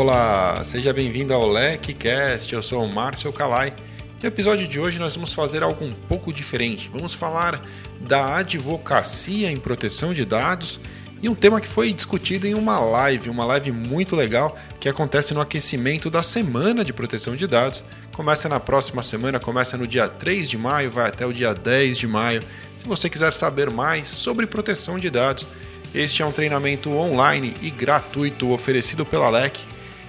Olá, seja bem-vindo ao LecCast, eu sou o Márcio Calai. No episódio de hoje nós vamos fazer algo um pouco diferente. Vamos falar da advocacia em proteção de dados e um tema que foi discutido em uma live, uma live muito legal que acontece no aquecimento da Semana de Proteção de Dados. Começa na próxima semana, começa no dia 3 de maio, vai até o dia 10 de maio. Se você quiser saber mais sobre proteção de dados, este é um treinamento online e gratuito oferecido pela LEC,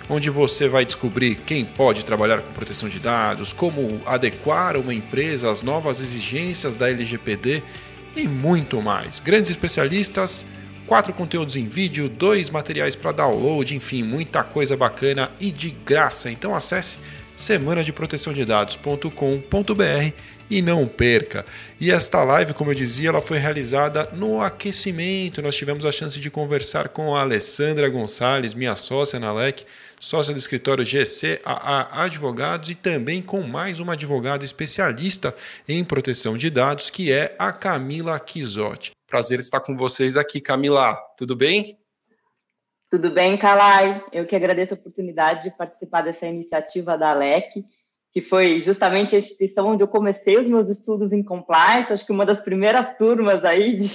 onde você vai descobrir quem pode trabalhar com proteção de dados, como adequar uma empresa às novas exigências da LGPD e muito mais. Grandes especialistas, quatro conteúdos em vídeo, dois materiais para download, enfim, muita coisa bacana e de graça. Então acesse semana e não perca. E esta live, como eu dizia, ela foi realizada no aquecimento. Nós tivemos a chance de conversar com a Alessandra Gonçalves, minha sócia na LEC, sócia do escritório GCAA Advogados e também com mais uma advogada especialista em proteção de dados, que é a Camila Quisotti. Prazer estar com vocês aqui, Camila. Tudo bem? Tudo bem, Kalai? Eu que agradeço a oportunidade de participar dessa iniciativa da LEC que foi justamente a instituição onde eu comecei os meus estudos em compliance, acho que uma das primeiras turmas aí de,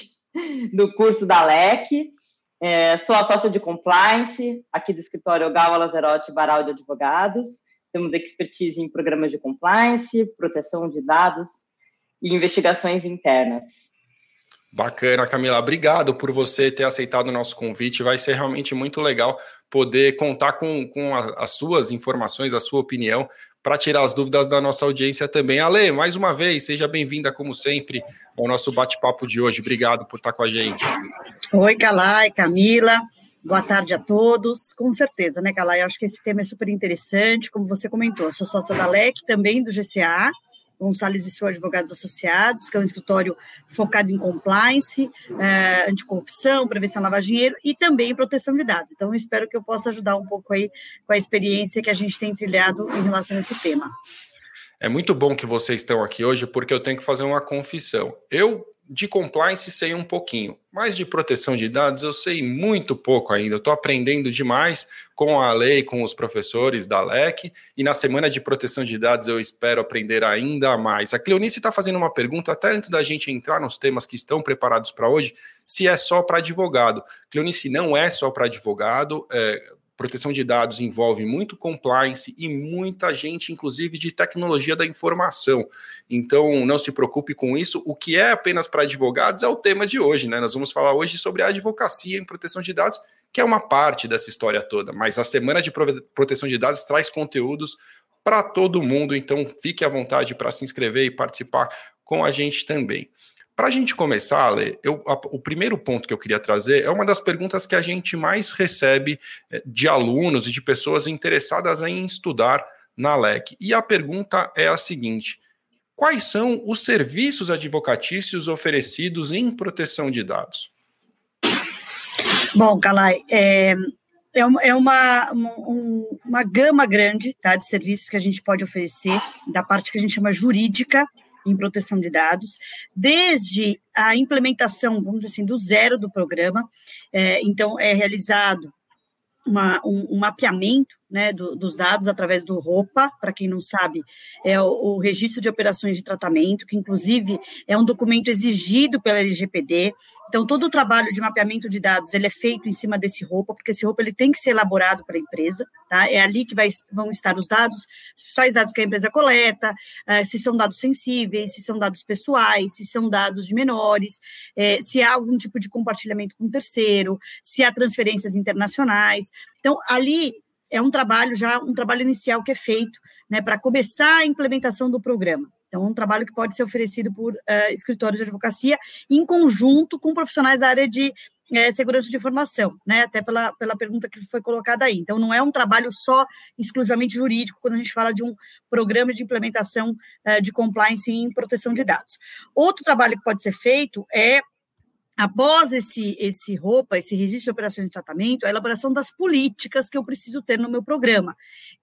do curso da LEC. É, sou a sócia de compliance aqui do escritório Ogawa Lazerotti Baral de Advogados. Temos expertise em programas de compliance, proteção de dados e investigações internas. Bacana, Camila. Obrigado por você ter aceitado o nosso convite. Vai ser realmente muito legal poder contar com, com a, as suas informações, a sua opinião, para tirar as dúvidas da nossa audiência também. Ale, mais uma vez, seja bem-vinda, como sempre, ao nosso bate-papo de hoje. Obrigado por estar com a gente. Oi, Calai, Camila. Boa tarde a todos. Com certeza, né, Calai? Eu acho que esse tema é super interessante, como você comentou. Eu sou sócia da LEC, também do GCA, Gonçalves e Sua Advogados Associados, que é um escritório focado em compliance, é, anticorrupção, prevenção lavar dinheiro e também proteção de dados. Então, espero que eu possa ajudar um pouco aí com a experiência que a gente tem trilhado em relação a esse tema. É muito bom que vocês estão aqui hoje, porque eu tenho que fazer uma confissão. Eu de compliance sei um pouquinho, mas de proteção de dados eu sei muito pouco ainda. Eu estou aprendendo demais com a lei, com os professores da LEC, e na semana de proteção de dados eu espero aprender ainda mais. A Cleonice está fazendo uma pergunta, até antes da gente entrar nos temas que estão preparados para hoje, se é só para advogado. Cleonice, não é só para advogado. É, proteção de dados envolve muito compliance e muita gente, inclusive de tecnologia da informação. Então, não se preocupe com isso. O que é apenas para advogados é o tema de hoje, né? Nós vamos falar hoje sobre a advocacia em proteção de dados, que é uma parte dessa história toda. Mas a semana de proteção de dados traz conteúdos para todo mundo, então fique à vontade para se inscrever e participar com a gente também. Para a gente começar, Ale, eu, a, o primeiro ponto que eu queria trazer é uma das perguntas que a gente mais recebe eh, de alunos e de pessoas interessadas em estudar na LEC. E a pergunta é a seguinte: quais são os serviços advocatícios oferecidos em proteção de dados? Bom, Calai, é, é, uma, é uma, uma, gama grande tá, de serviços que a gente pode oferecer, da parte que a gente chama jurídica, em proteção de dados, desde a implementação, vamos dizer assim, do zero do programa. É, então, é realizado uma, um, um, mapeamento né, do, dos dados através do ROPA, para quem não sabe, é o, o, Registro de Operações de Tratamento, que inclusive é um documento exigido pela LGPD. Então, todo o trabalho de mapeamento de dados ele é feito em cima desse ROPA, porque esse ROPA ele tem que ser elaborado para a empresa, tá? É ali que vai, vão estar os dados, quais dados que a empresa coleta, uh, se são dados sensíveis, se são dados pessoais, se são dados de menores, é, se há algum tipo de compartilhamento com terceiro, se há transferências internacionais. Então, ali é um trabalho já, um trabalho inicial que é feito né, para começar a implementação do programa. Então, é um trabalho que pode ser oferecido por uh, escritórios de advocacia em conjunto com profissionais da área de é, segurança de informação, né? Até pela, pela pergunta que foi colocada aí. Então, não é um trabalho só exclusivamente jurídico quando a gente fala de um programa de implementação uh, de compliance em proteção de dados. Outro trabalho que pode ser feito é após esse, esse roupa, esse registro de operações de tratamento, a elaboração das políticas que eu preciso ter no meu programa.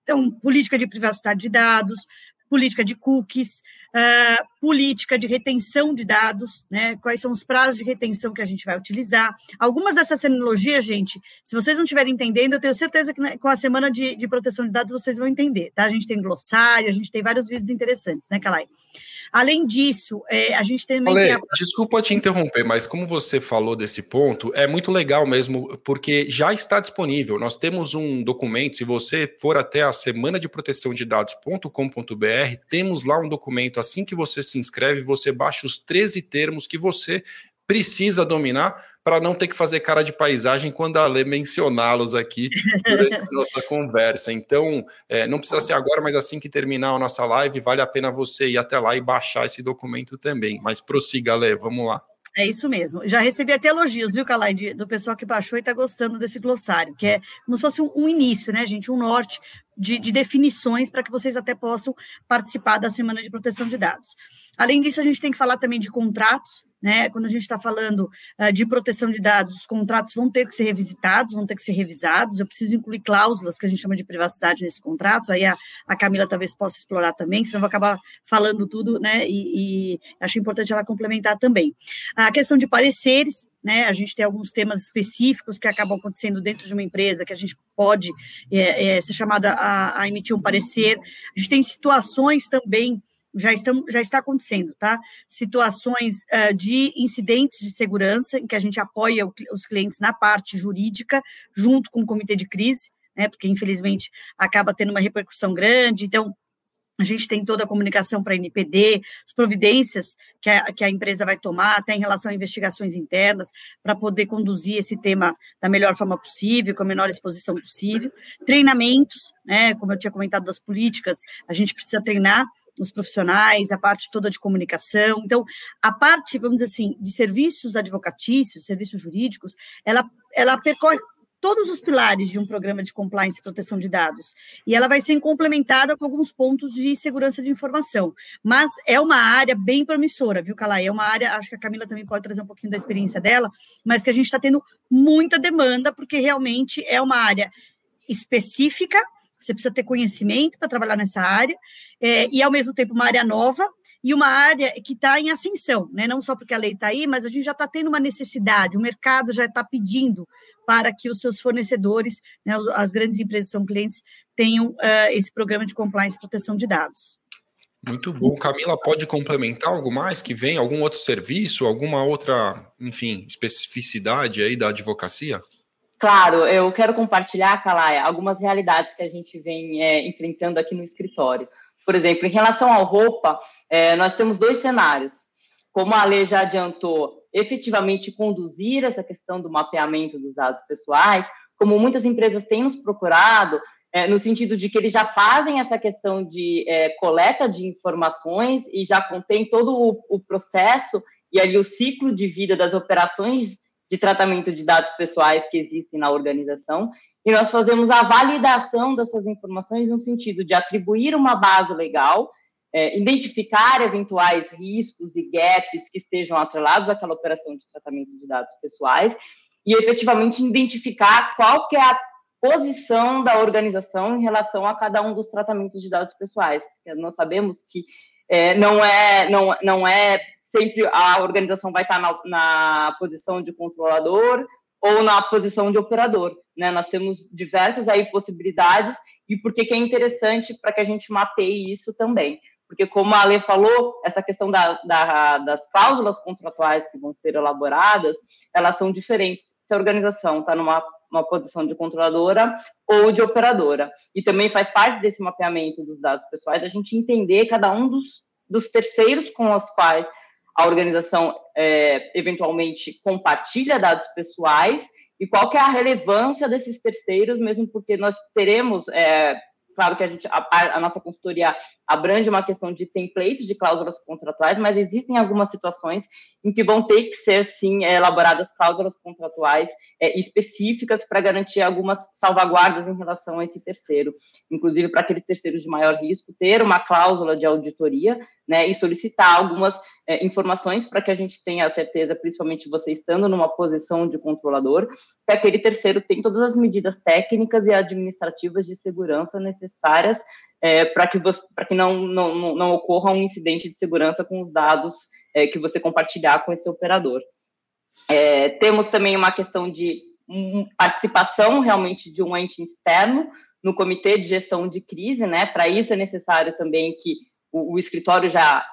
Então, política de privacidade de dados, política de cookies, uh, política de retenção de dados, né? Quais são os prazos de retenção que a gente vai utilizar. Algumas dessas tecnologias, gente, se vocês não estiverem entendendo, eu tenho certeza que com a semana de, de, proteção de dados vocês vão entender, tá? A gente tem glossário, a gente tem vários vídeos interessantes, né, Kalai? Além disso, é, a gente também. Olê, a... Desculpa te interromper, mas como você falou desse ponto, é muito legal mesmo, porque já está disponível. Nós temos um documento, se você for até a semana de proteção de dados.com.br, temos lá um documento. Assim que você se inscreve, você baixa os 13 termos que você precisa dominar para não ter que fazer cara de paisagem quando a Lê mencioná-los aqui durante a nossa conversa. Então, é, não precisa ser agora, mas assim que terminar a nossa live, vale a pena você ir até lá e baixar esse documento também. Mas prossiga, Lê, vamos lá. É isso mesmo. Já recebi até elogios, viu, Calai, do pessoal que baixou e está gostando desse glossário, que é como se fosse um, um início, né, gente? Um norte de, de definições para que vocês até possam participar da Semana de Proteção de Dados. Além disso, a gente tem que falar também de contratos, né? Quando a gente está falando uh, de proteção de dados, os contratos vão ter que ser revisitados, vão ter que ser revisados. Eu preciso incluir cláusulas que a gente chama de privacidade nesses contratos. Aí a, a Camila talvez possa explorar também, senão eu vou acabar falando tudo, né? E, e acho importante ela complementar também. A questão de pareceres, né? A gente tem alguns temas específicos que acabam acontecendo dentro de uma empresa que a gente pode é, é, ser chamada a, a, emitir um parecer. A gente tem situações também já, estão, já está acontecendo, tá? Situações uh, de incidentes de segurança, em que a gente apoia o, os clientes na parte jurídica, junto com o comitê de crise, né? Porque, infelizmente, acaba tendo uma repercussão grande. Então, a gente tem toda a comunicação para a NPD, as providências que a, que a empresa vai tomar, até em relação a investigações internas, para poder conduzir esse tema da melhor forma possível, com a menor exposição possível. Treinamentos, né? Como eu tinha comentado das políticas, a gente precisa treinar os profissionais, a parte toda de comunicação. Então, a parte, vamos dizer assim, de serviços advocatícios, serviços jurídicos, ela, ela percorre todos os pilares de um programa de compliance e proteção de dados. E ela vai ser complementada com alguns pontos de segurança de informação. Mas é uma área bem promissora, viu, Calai? É uma área, acho que a Camila também pode trazer um pouquinho da experiência dela, mas que a gente está tendo muita demanda, porque realmente é uma área específica, você precisa ter conhecimento para trabalhar nessa área, é, e ao mesmo tempo uma área nova e uma área que está em ascensão, né? não só porque a lei está aí, mas a gente já está tendo uma necessidade, o mercado já está pedindo para que os seus fornecedores, né, as grandes empresas são clientes, tenham uh, esse programa de compliance e proteção de dados. Muito bom. Camila, pode complementar algo mais que vem? Algum outro serviço, alguma outra, enfim, especificidade aí da advocacia? Claro, eu quero compartilhar, Calaya, algumas realidades que a gente vem é, enfrentando aqui no escritório. Por exemplo, em relação ao roupa, é, nós temos dois cenários. Como a lei já adiantou, efetivamente conduzir essa questão do mapeamento dos dados pessoais, como muitas empresas têm nos procurado, é, no sentido de que eles já fazem essa questão de é, coleta de informações e já contém todo o, o processo e ali o ciclo de vida das operações de tratamento de dados pessoais que existem na organização, e nós fazemos a validação dessas informações no sentido de atribuir uma base legal, é, identificar eventuais riscos e gaps que estejam atrelados àquela operação de tratamento de dados pessoais e efetivamente identificar qual que é a posição da organização em relação a cada um dos tratamentos de dados pessoais, porque nós sabemos que é, não é não, não é sempre a organização vai estar na, na posição de controlador ou na posição de operador. Né? Nós temos diversas aí possibilidades e por que é interessante para que a gente mapeie isso também. Porque, como a Ale falou, essa questão da, da, das cláusulas contratuais que vão ser elaboradas, elas são diferentes se a organização está numa uma posição de controladora ou de operadora. E também faz parte desse mapeamento dos dados pessoais a gente entender cada um dos, dos terceiros com os quais a organização é, eventualmente compartilha dados pessoais e qual que é a relevância desses terceiros, mesmo porque nós teremos é, Claro que a gente a, a, nossa consultoria abrange uma questão de templates de cláusulas contratuais, mas existem algumas situações em que vão ter que ser sim elaboradas cláusulas contratuais é, específicas para garantir algumas salvaguardas em relação a esse terceiro, inclusive para aqueles terceiros de maior risco ter uma cláusula de auditoria, né, e solicitar algumas é, informações para que a gente tenha a certeza, principalmente você estando numa posição de controlador, que aquele terceiro tem todas as medidas técnicas e administrativas de segurança necessárias é, para que, você, que não, não, não ocorra um incidente de segurança com os dados é, que você compartilhar com esse operador. É, temos também uma questão de participação realmente de um ente externo no comitê de gestão de crise, né? Para isso é necessário também que o, o escritório já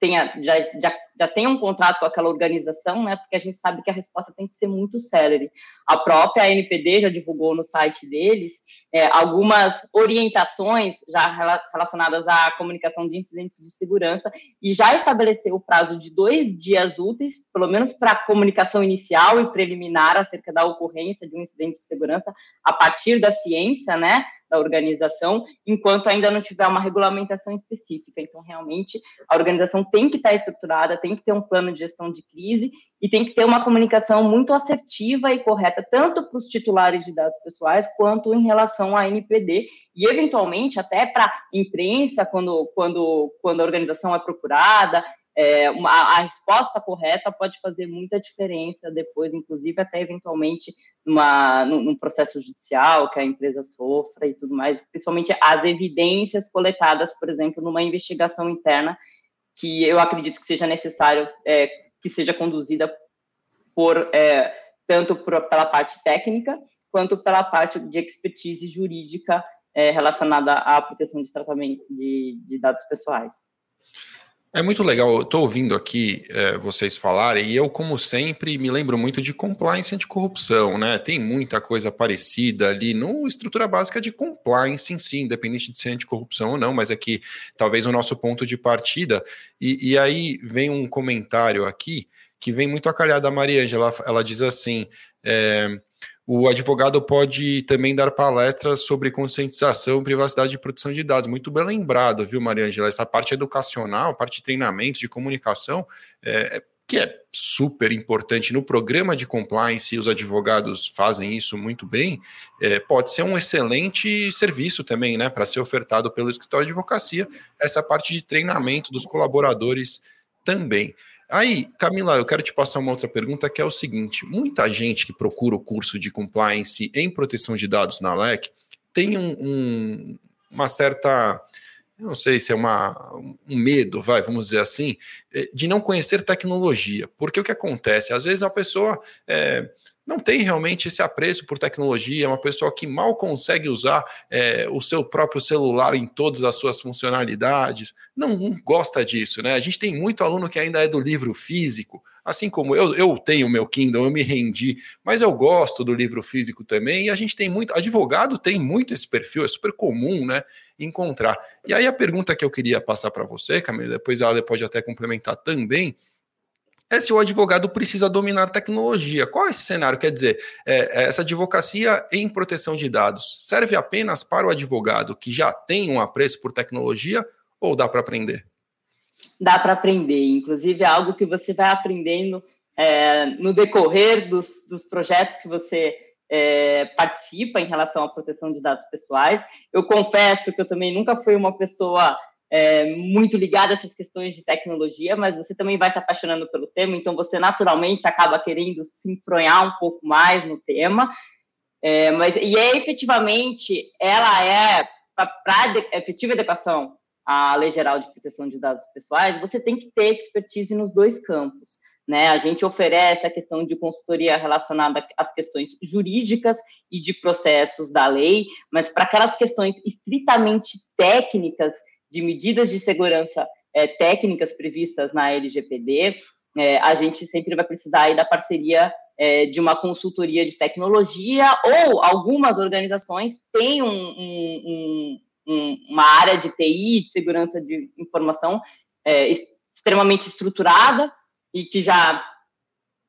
tenha, já, já, já tenha um contrato com aquela organização, né? Porque a gente sabe que a resposta tem que ser muito célere. A própria NPD já divulgou no site deles é, algumas orientações já relacionadas à comunicação de incidentes de segurança e já estabeleceu o prazo de dois dias úteis, pelo menos para a comunicação inicial e preliminar acerca da ocorrência de um incidente de segurança a partir da ciência, né? Da organização, enquanto ainda não tiver uma regulamentação específica. Então, realmente, a organização tem que estar estruturada, tem que ter um plano de gestão de crise e tem que ter uma comunicação muito assertiva e correta, tanto para os titulares de dados pessoais, quanto em relação à NPD, e eventualmente até para a imprensa, quando, quando, quando a organização é procurada, é, uma, a resposta correta pode fazer muita diferença depois, inclusive até eventualmente numa, num, num, processo judicial que a empresa sofra e tudo mais, principalmente as evidências coletadas, por exemplo, numa investigação interna que eu acredito que seja necessário é, que seja conduzida por é, tanto por, pela parte técnica quanto pela parte de expertise jurídica é, relacionada à proteção de tratamento de, de dados pessoais. É muito legal, eu estou ouvindo aqui é, vocês falarem, e eu, como sempre, me lembro muito de compliance anticorrupção, né? Tem muita coisa parecida ali no estrutura básica de compliance em si, independente de ser anticorrupção ou não, mas é que talvez o nosso ponto de partida. E, e aí vem um comentário aqui que vem muito a da ela, ela diz assim. É, o advogado pode também dar palestras sobre conscientização, privacidade e proteção de dados. Muito bem lembrado, viu, Maria Angela? Essa parte educacional, parte de treinamento, de comunicação, é, que é super importante no programa de compliance, os advogados fazem isso muito bem, é, pode ser um excelente serviço também, né, para ser ofertado pelo escritório de advocacia, essa parte de treinamento dos colaboradores também. Aí, Camila, eu quero te passar uma outra pergunta que é o seguinte: muita gente que procura o curso de compliance em proteção de dados na LEC tem um, um, uma certa, não sei se é uma, um medo, vai, vamos dizer assim, eh, de não conhecer tecnologia. Porque o que acontece? Às vezes a pessoa é, não tem realmente esse apreço por tecnologia, é uma pessoa que mal consegue usar é, o seu próprio celular em todas as suas funcionalidades, não, gosta disso, né? A gente tem muito aluno que ainda é do livro físico, assim como eu, eu tenho meu Kindle, eu me rendi, mas eu gosto do livro físico também, e a gente tem muito, advogado tem muito esse perfil, é super comum, né, encontrar. E aí a pergunta que eu queria passar para você, Camila, depois a Ale pode até complementar também, é se o advogado precisa dominar tecnologia. Qual é esse cenário? Quer dizer, é, é, essa advocacia em proteção de dados serve apenas para o advogado que já tem um apreço por tecnologia ou dá para aprender? Dá para aprender. Inclusive, é algo que você vai aprendendo é, no decorrer dos, dos projetos que você é, participa em relação à proteção de dados pessoais. Eu confesso que eu também nunca fui uma pessoa é, muito ligada a essas questões de tecnologia, mas você também vai se apaixonando pelo tema, então você naturalmente acaba querendo se enfronhar um pouco mais no tema. É, mas e é efetivamente ela é para efetiva adequação à Lei Geral de Proteção de Dados Pessoais, você tem que ter expertise nos dois campos. Né? A gente oferece a questão de consultoria relacionada às questões jurídicas e de processos da lei, mas para aquelas questões estritamente técnicas de medidas de segurança é, técnicas previstas na LGPD, é, a gente sempre vai precisar aí da parceria é, de uma consultoria de tecnologia ou algumas organizações têm um, um, um, uma área de TI, de segurança de informação, extremamente estruturada e que já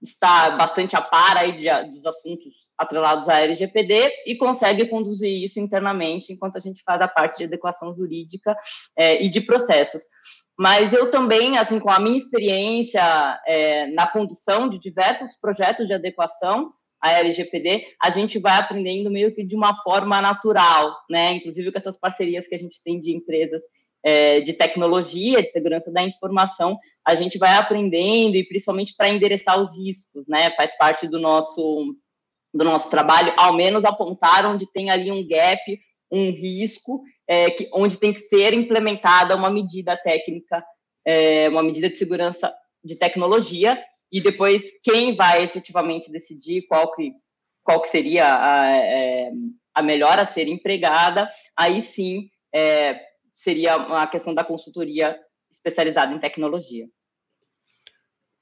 está bastante a par aí de, dos assuntos atrelados à LGPD e consegue conduzir isso internamente enquanto a gente faz a parte de adequação jurídica é, e de processos. Mas eu também, assim, com a minha experiência é, na condução de diversos projetos de adequação à LGPD, a gente vai aprendendo meio que de uma forma natural, né? Inclusive com essas parcerias que a gente tem de empresas é, de tecnologia, de segurança da informação, a gente vai aprendendo e principalmente para endereçar os riscos, né? Faz parte do nosso do nosso trabalho, ao menos apontar onde tem ali um gap, um risco é, que, onde tem que ser implementada uma medida técnica, é, uma medida de segurança de tecnologia, e depois quem vai efetivamente decidir qual que, qual que seria a, é, a melhor a ser empregada, aí sim é, seria a questão da consultoria especializada em tecnologia.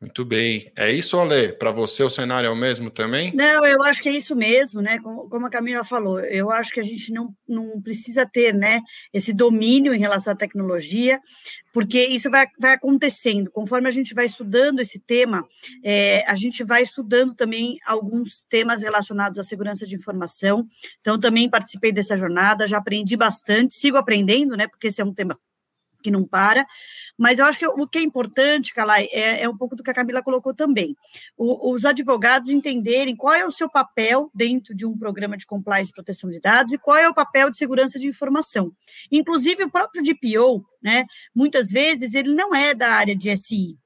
Muito bem. É isso, Ale? Para você o cenário é o mesmo também? Não, eu acho que é isso mesmo, né? Como, como a Camila falou, eu acho que a gente não, não precisa ter né, esse domínio em relação à tecnologia, porque isso vai, vai acontecendo. Conforme a gente vai estudando esse tema, é, a gente vai estudando também alguns temas relacionados à segurança de informação. Então, também participei dessa jornada, já aprendi bastante, sigo aprendendo, né? Porque esse é um tema que não para, mas eu acho que o que é importante, Calai, é, é um pouco do que a Camila colocou também. O, os advogados entenderem qual é o seu papel dentro de um programa de compliance e proteção de dados e qual é o papel de segurança de informação. Inclusive, o próprio DPO, né, muitas vezes, ele não é da área de SI,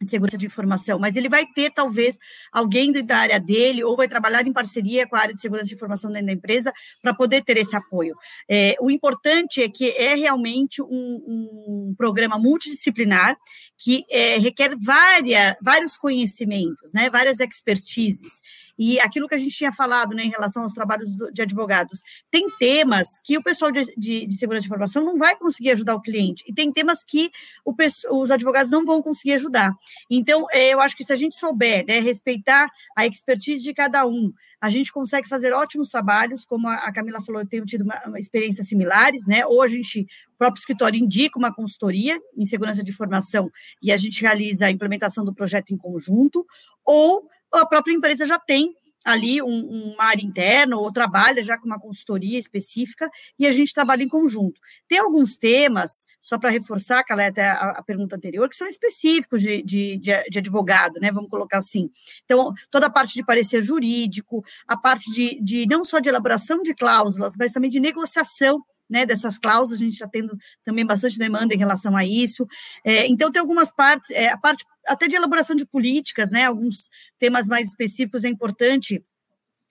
de segurança de informação, mas ele vai ter talvez alguém da área dele ou vai trabalhar em parceria com a área de segurança de informação dentro da empresa para poder ter esse apoio. É, o importante é que é realmente um, um programa multidisciplinar que é, requer várias, vários conhecimentos, né, várias expertises. E aquilo que a gente tinha falado né, em relação aos trabalhos de advogados, tem temas que o pessoal de, de, de segurança de informação não vai conseguir ajudar o cliente, e tem temas que o, os advogados não vão conseguir ajudar. Então, é, eu acho que se a gente souber né, respeitar a expertise de cada um, a gente consegue fazer ótimos trabalhos, como a Camila falou, eu tenho tido uma, uma experiências similares, né? Ou a gente, o próprio escritório indica uma consultoria em segurança de informação e a gente realiza a implementação do projeto em conjunto, ou a própria empresa já tem ali um, uma área interna ou trabalha já com uma consultoria específica e a gente trabalha em conjunto. Tem alguns temas, só para reforçar, que é a, a, pergunta anterior, que são específicos de, de, de, de, advogado, né? Vamos colocar assim. Então, toda a parte de parecer jurídico, a parte de, de não só de elaboração de cláusulas, mas também de negociação né, dessas cláusulas, a gente está tendo também bastante demanda em relação a isso. É, então, tem algumas partes, é, a parte até de elaboração de políticas, né, alguns temas mais específicos é importante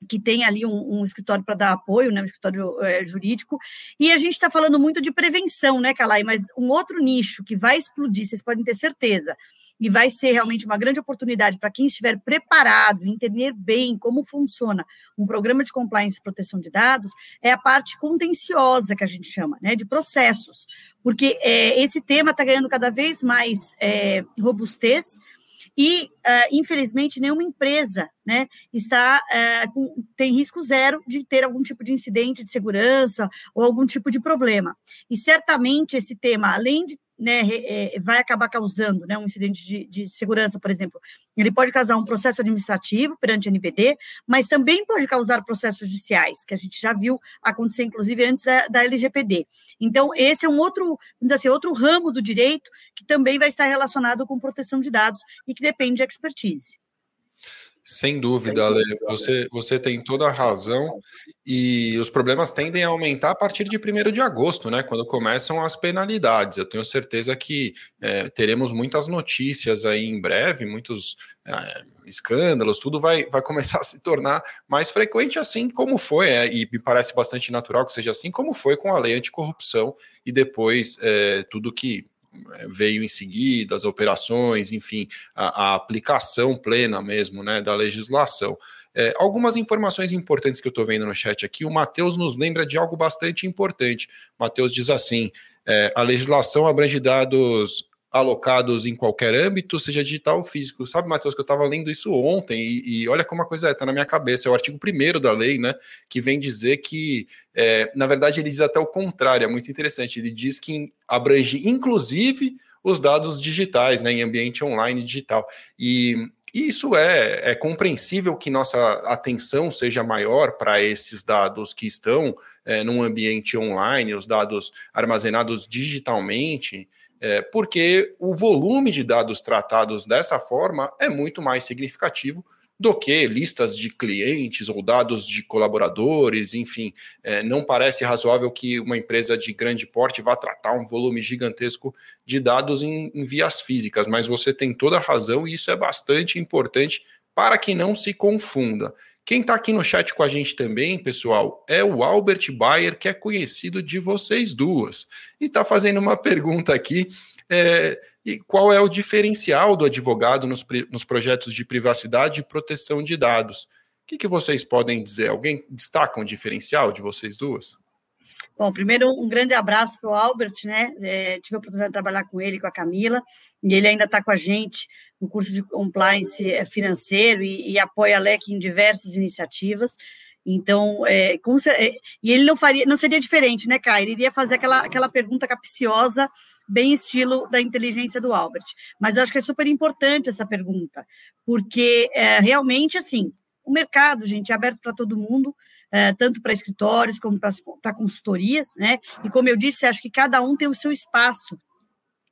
que tem ali um, um escritório para dar apoio, né, um escritório é, jurídico, e a gente está falando muito de prevenção, né, Calai, mas um outro nicho que vai explodir, vocês podem ter certeza, e vai ser realmente uma grande oportunidade para quem estiver preparado, entender bem como funciona um programa de compliance e proteção de dados, é a parte contenciosa que a gente chama, né, de processos, porque é, esse tema está ganhando cada vez mais é, robustez, e, uh, infelizmente, nenhuma empresa né, está uh, com, tem risco zero de ter algum tipo de incidente de segurança ou algum tipo de problema. E certamente esse tema, além de né, é, vai acabar causando né, um incidente de, de, segurança, por exemplo. Ele pode causar um processo administrativo perante a NPD, mas também pode causar processos judiciais, que a gente já viu acontecer, inclusive, antes da, da LGPD. Então, esse é um outro, vamos dizer assim, outro ramo do direito que também vai estar relacionado com proteção de dados e que depende de expertise. Sem dúvida, Ale, você, você tem toda a razão e os problemas tendem a aumentar a partir de 1 de agosto, né? Quando começam as penalidades. Eu tenho certeza que é, teremos muitas notícias aí em breve, muitos é, escândalos, tudo vai, vai começar a se tornar mais frequente, assim como foi, é, e me parece bastante natural que seja assim, como foi com a lei anticorrupção e depois é, tudo que veio em seguida, as operações, enfim, a, a aplicação plena mesmo né, da legislação. É, algumas informações importantes que eu estou vendo no chat aqui, o Matheus nos lembra de algo bastante importante. Matheus diz assim: é, a legislação abrange dados alocados em qualquer âmbito, seja digital ou físico. Sabe, Matheus, que eu estava lendo isso ontem e, e, olha como a coisa está na minha cabeça. É o artigo 1 da lei, né, que vem dizer que, é, na verdade, ele diz até o contrário, é muito interessante. Ele diz que abrange, inclusive, os dados digitais, né, em ambiente online digital. E, e isso é, é compreensível que nossa atenção seja maior para esses dados que estão é, num ambiente online, os dados armazenados digitalmente é, porque o volume de dados tratados dessa forma é muito mais significativo do que listas de clientes ou dados de colaboradores, enfim, é, não parece razoável que uma empresa de grande porte vá tratar um volume gigantesco de dados em, em vias físicas, mas você tem toda a razão e isso é bastante importante para que não se confunda. Quem está aqui no chat com a gente também, pessoal, é o Albert Bayer, que é conhecido de vocês duas. E está fazendo uma pergunta aqui. É, e qual é o diferencial do advogado nos, nos projetos de privacidade e proteção de dados? O que, que vocês podem dizer? Alguém destaca um diferencial de vocês duas? Bom, primeiro um grande abraço para o Albert, né? É, tive a oportunidade de trabalhar com ele, com a Camila, e ele ainda está com a gente no curso de compliance é, financeiro e, e apoia a LEC em diversas iniciativas. Então, é, se, é, e ele não faria, não seria diferente, né, Caio? Ele iria fazer aquela, aquela pergunta capciosa, bem estilo da inteligência do Albert. Mas eu acho que é super importante essa pergunta, porque é, realmente, assim, o mercado, gente, é aberto para todo mundo, é, tanto para escritórios como para consultorias, né? E como eu disse, acho que cada um tem o seu espaço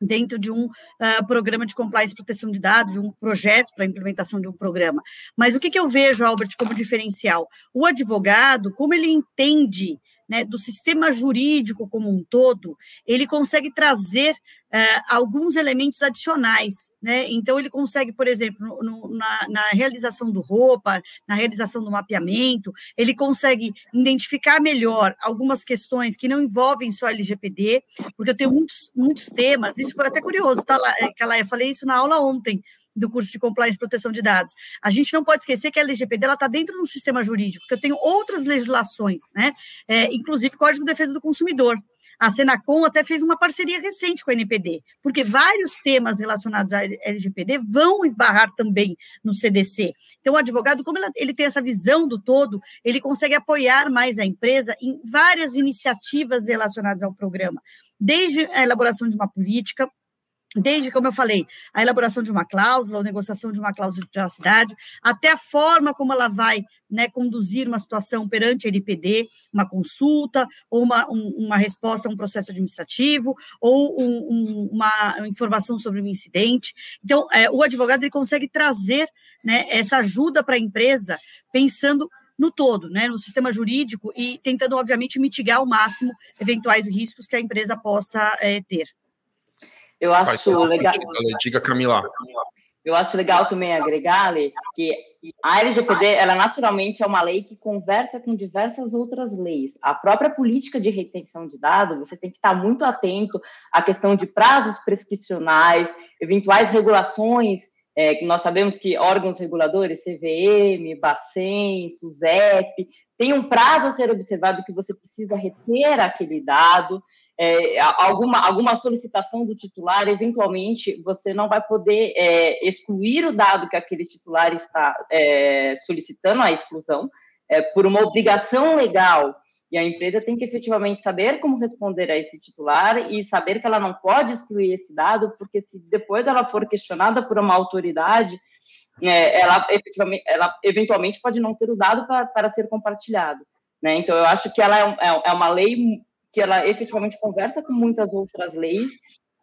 dentro de um uh, programa de compliance e proteção de dados, de um projeto para implementação de um programa. Mas o que, que eu vejo, Albert, como diferencial? O advogado, como ele entende né, do sistema jurídico como um todo, ele consegue trazer uh, alguns elementos adicionais. Né? Então, ele consegue, por exemplo, no, na, na, realização do roupa, na realização do mapeamento, ele consegue identificar melhor algumas questões que não envolvem só LGPD, porque eu tenho muitos, muitos temas, isso foi até curioso, tá, lá, eu falei isso na aula ontem, do curso de compliance e proteção de dados. A gente não pode esquecer que a LGPD está dentro do sistema jurídico, que eu tenho outras legislações, né? É, inclusive Código de Defesa do Consumidor. A Senacom até fez uma parceria recente com a NPD, porque vários temas relacionados à LGPD vão esbarrar também no CDC. Então, o advogado, como ele tem essa visão do todo, ele consegue apoiar mais a empresa em várias iniciativas relacionadas ao programa, desde a elaboração de uma política, desde, como eu falei, a elaboração de uma cláusula, a negociação de uma cláusula de privacidade, até a forma como ela vai né, conduzir uma situação perante a NPD, uma consulta, ou uma, um, uma resposta a um processo administrativo, ou um, um, uma informação sobre um incidente. Então, é, o advogado ele consegue trazer né, essa ajuda para a empresa, pensando no todo, né, no sistema jurídico e tentando, obviamente, mitigar ao máximo eventuais riscos que a empresa possa é, ter. Eu acho legal. Diga, Camila. Eu acho legal também agregar, Ale, que a LGPD, ela naturalmente é uma lei que conversa com diversas outras leis. A própria política de retenção de dados, você tem que estar muito atento à questão de prazos prescricionais, eventuais regulações, é, que nós sabemos que órgãos reguladores, CVM, Bacen, SUSEP, tem um prazo a ser observado que você precisa reter aquele dado é, alguma, alguma solicitação do titular, eventualmente você não vai poder é, excluir o dado que aquele titular está é, solicitando a exclusão, é, por uma obrigação legal. E a empresa tem que efetivamente saber como responder a esse titular e saber que ela não pode excluir esse dado, porque se depois ela for questionada por uma autoridade, é, ela, efetivamente, ela eventualmente pode não ter o dado para, para ser compartilhado. Né? Então, eu acho que ela é, é, é uma lei que ela efetivamente conversa com muitas outras leis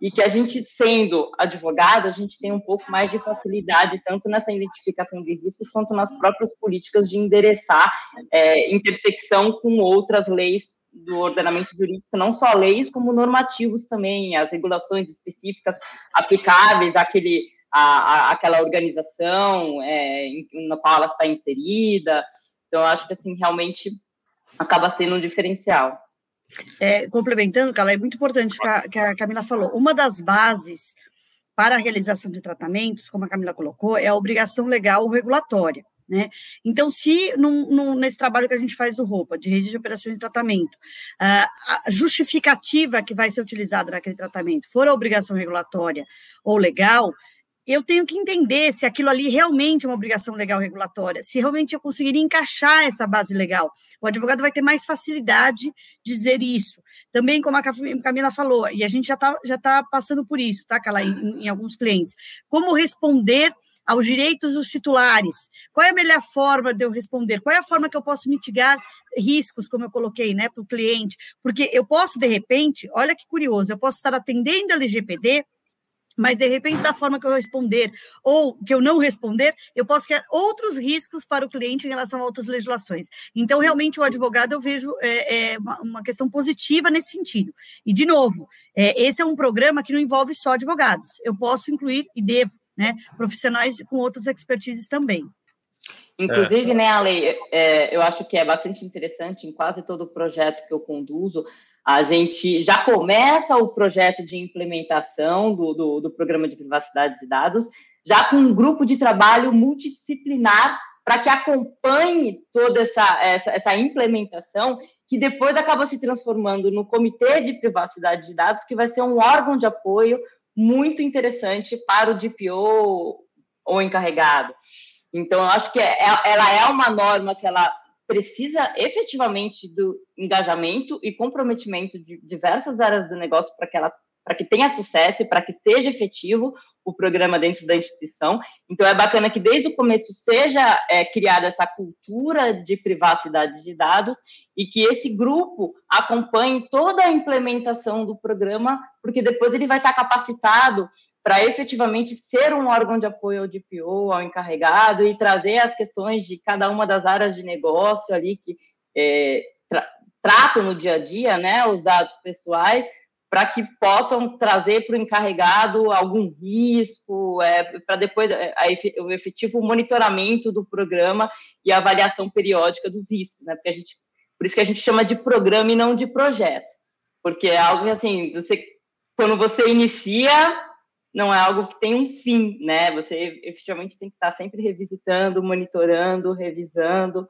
e que a gente, sendo advogado, a gente tem um pouco mais de facilidade, tanto nessa identificação de riscos, quanto nas próprias políticas de endereçar é, intersecção com outras leis do ordenamento jurídico, não só leis, como normativos também, as regulações específicas aplicáveis àquele, à, àquela organização é, na qual ela está inserida. Então, acho que, assim, realmente acaba sendo um diferencial. É, complementando, Carla, é muito importante que a, que a Camila falou. Uma das bases para a realização de tratamentos, como a Camila colocou, é a obrigação legal regulatória. Né? Então, se num, num, nesse trabalho que a gente faz do roupa, de rede de operações de tratamento, a justificativa que vai ser utilizada naquele tratamento for a obrigação regulatória ou legal, eu tenho que entender se aquilo ali realmente é uma obrigação legal regulatória, se realmente eu conseguiria encaixar essa base legal. O advogado vai ter mais facilidade de dizer isso. Também, como a Camila falou, e a gente já está já tá passando por isso, tá, Cala, em, em alguns clientes. Como responder aos direitos dos titulares. Qual é a melhor forma de eu responder? Qual é a forma que eu posso mitigar riscos, como eu coloquei, né, para o cliente? Porque eu posso, de repente, olha que curioso, eu posso estar atendendo a LGPD mas de repente, da forma que eu responder ou que eu não responder, eu posso criar outros riscos para o cliente em relação a outras legislações. Então, realmente, o advogado eu vejo é, é uma, questão positiva nesse sentido. E, de novo, é, esse é um programa que não envolve só advogados. Eu posso incluir e devo, né, profissionais com outras expertises também. Inclusive, né, Ale, é, eu acho que é bastante interessante em quase todo projeto que eu conduzo, a gente já começa o projeto de implementação do, do, do programa de privacidade de dados, já com um grupo de trabalho multidisciplinar para que acompanhe toda essa, essa, essa implementação, que depois acaba se transformando no Comitê de Privacidade de Dados, que vai ser um órgão de apoio muito interessante para o DPO ou encarregado. Então, eu acho que é, é, ela é uma norma que ela precisa efetivamente do engajamento e comprometimento de diversas áreas do negócio para que ela para que tenha sucesso e para que seja efetivo o programa dentro da instituição. Então, é bacana que desde o começo seja é, criada essa cultura de privacidade de dados e que esse grupo acompanhe toda a implementação do programa, porque depois ele vai estar capacitado para efetivamente ser um órgão de apoio ao DPO, ao encarregado, e trazer as questões de cada uma das áreas de negócio ali que é, tra tratam no dia a dia, né, os dados pessoais, para que possam trazer para o encarregado algum risco, é, para depois é, o efetivo monitoramento do programa e a avaliação periódica dos riscos, né? Porque a gente, por isso que a gente chama de programa e não de projeto, porque é algo que assim, você quando você inicia não é algo que tem um fim, né? Você efetivamente tem que estar sempre revisitando, monitorando, revisando.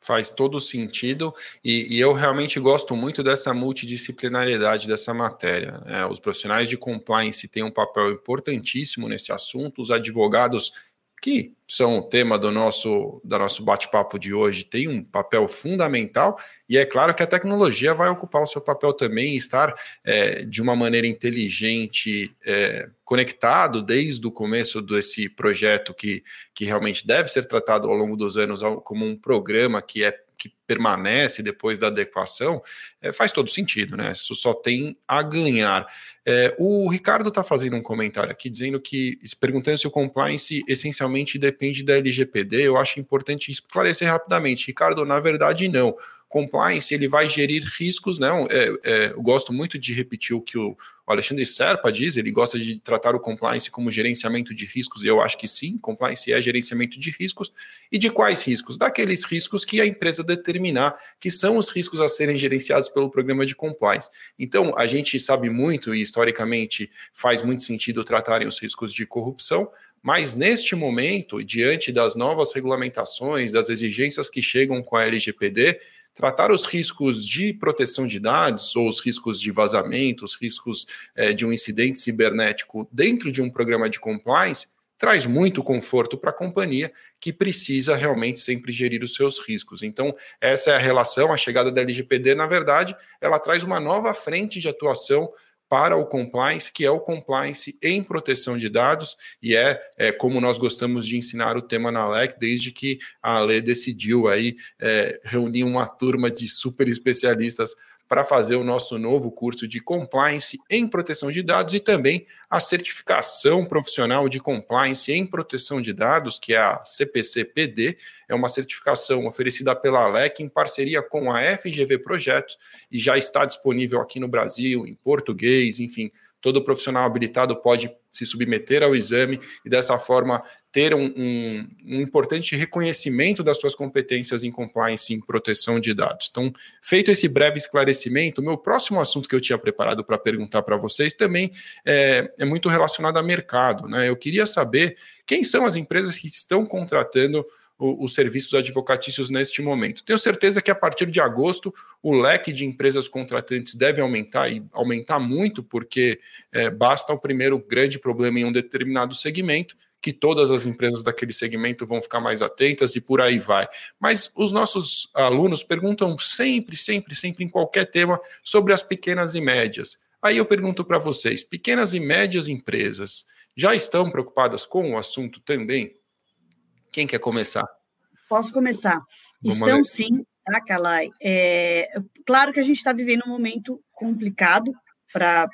Faz todo sentido e, e eu realmente gosto muito dessa multidisciplinariedade dessa matéria. Né? Os profissionais de compliance têm um papel importantíssimo nesse assunto, os advogados que são o tema do nosso, do nosso bate-papo de hoje, tem um papel fundamental, e é claro que a tecnologia vai ocupar o seu papel também, estar é, de uma maneira inteligente, é, conectado desde o começo desse projeto que, que realmente deve ser tratado ao longo dos anos como um programa que é que permanece depois da adequação, é, faz todo sentido, né? Isso só tem a ganhar. É, o Ricardo está fazendo um comentário aqui dizendo que, perguntando se o compliance essencialmente depende da LGPD, eu acho importante esclarecer rapidamente. Ricardo, na verdade, não compliance ele vai gerir riscos, né? É, é, eu gosto muito de repetir o que o, Alexandre Serpa diz, ele gosta de tratar o compliance como gerenciamento de riscos, e eu acho que sim, compliance é gerenciamento de riscos. E de quais riscos? Daqueles riscos que a empresa determinar que são os riscos a serem gerenciados pelo programa de compliance. Então, a gente sabe muito, e historicamente faz muito sentido tratarem os riscos de corrupção, mas neste momento, diante das novas regulamentações, das exigências que chegam com a LGPD, tratar os riscos de proteção de dados, ou os riscos de vazamento, os riscos é, de um incidente cibernético dentro de um programa de compliance, traz muito conforto para a companhia que precisa realmente sempre gerir os seus riscos. Então, essa é a relação, a chegada da LGPD, na verdade, ela traz uma nova frente de atuação para o compliance, que é o compliance em proteção de dados, e é, é como nós gostamos de ensinar o tema na LEC, desde que a Ale decidiu aí é, reunir uma turma de super especialistas para fazer o nosso novo curso de compliance em proteção de dados e também a certificação profissional de compliance em proteção de dados, que é a CPC-PD, é uma certificação oferecida pela ALEC em parceria com a FGV Projetos e já está disponível aqui no Brasil em português, enfim, todo profissional habilitado pode se submeter ao exame e dessa forma ter um, um, um, importante reconhecimento das suas competências em compliance e em proteção de dados. Então, feito esse breve esclarecimento, o meu próximo assunto que eu tinha preparado para perguntar para vocês também é, é, muito relacionado a mercado. Né? Eu queria saber quem são as empresas que estão contratando os serviços advocatícios neste momento. Tenho certeza que a partir de agosto o leque de empresas contratantes deve aumentar e aumentar muito, porque é, basta o primeiro grande problema em um determinado segmento, que todas as empresas daquele segmento vão ficar mais atentas e por aí vai. Mas os nossos alunos perguntam sempre, sempre, sempre em qualquer tema sobre as pequenas e médias. Aí eu pergunto para vocês: pequenas e médias empresas já estão preocupadas com o assunto também? Quem quer começar? Posso começar. Vamos Estão ver. sim, tá, Kalai? É, claro que a gente está vivendo um momento complicado para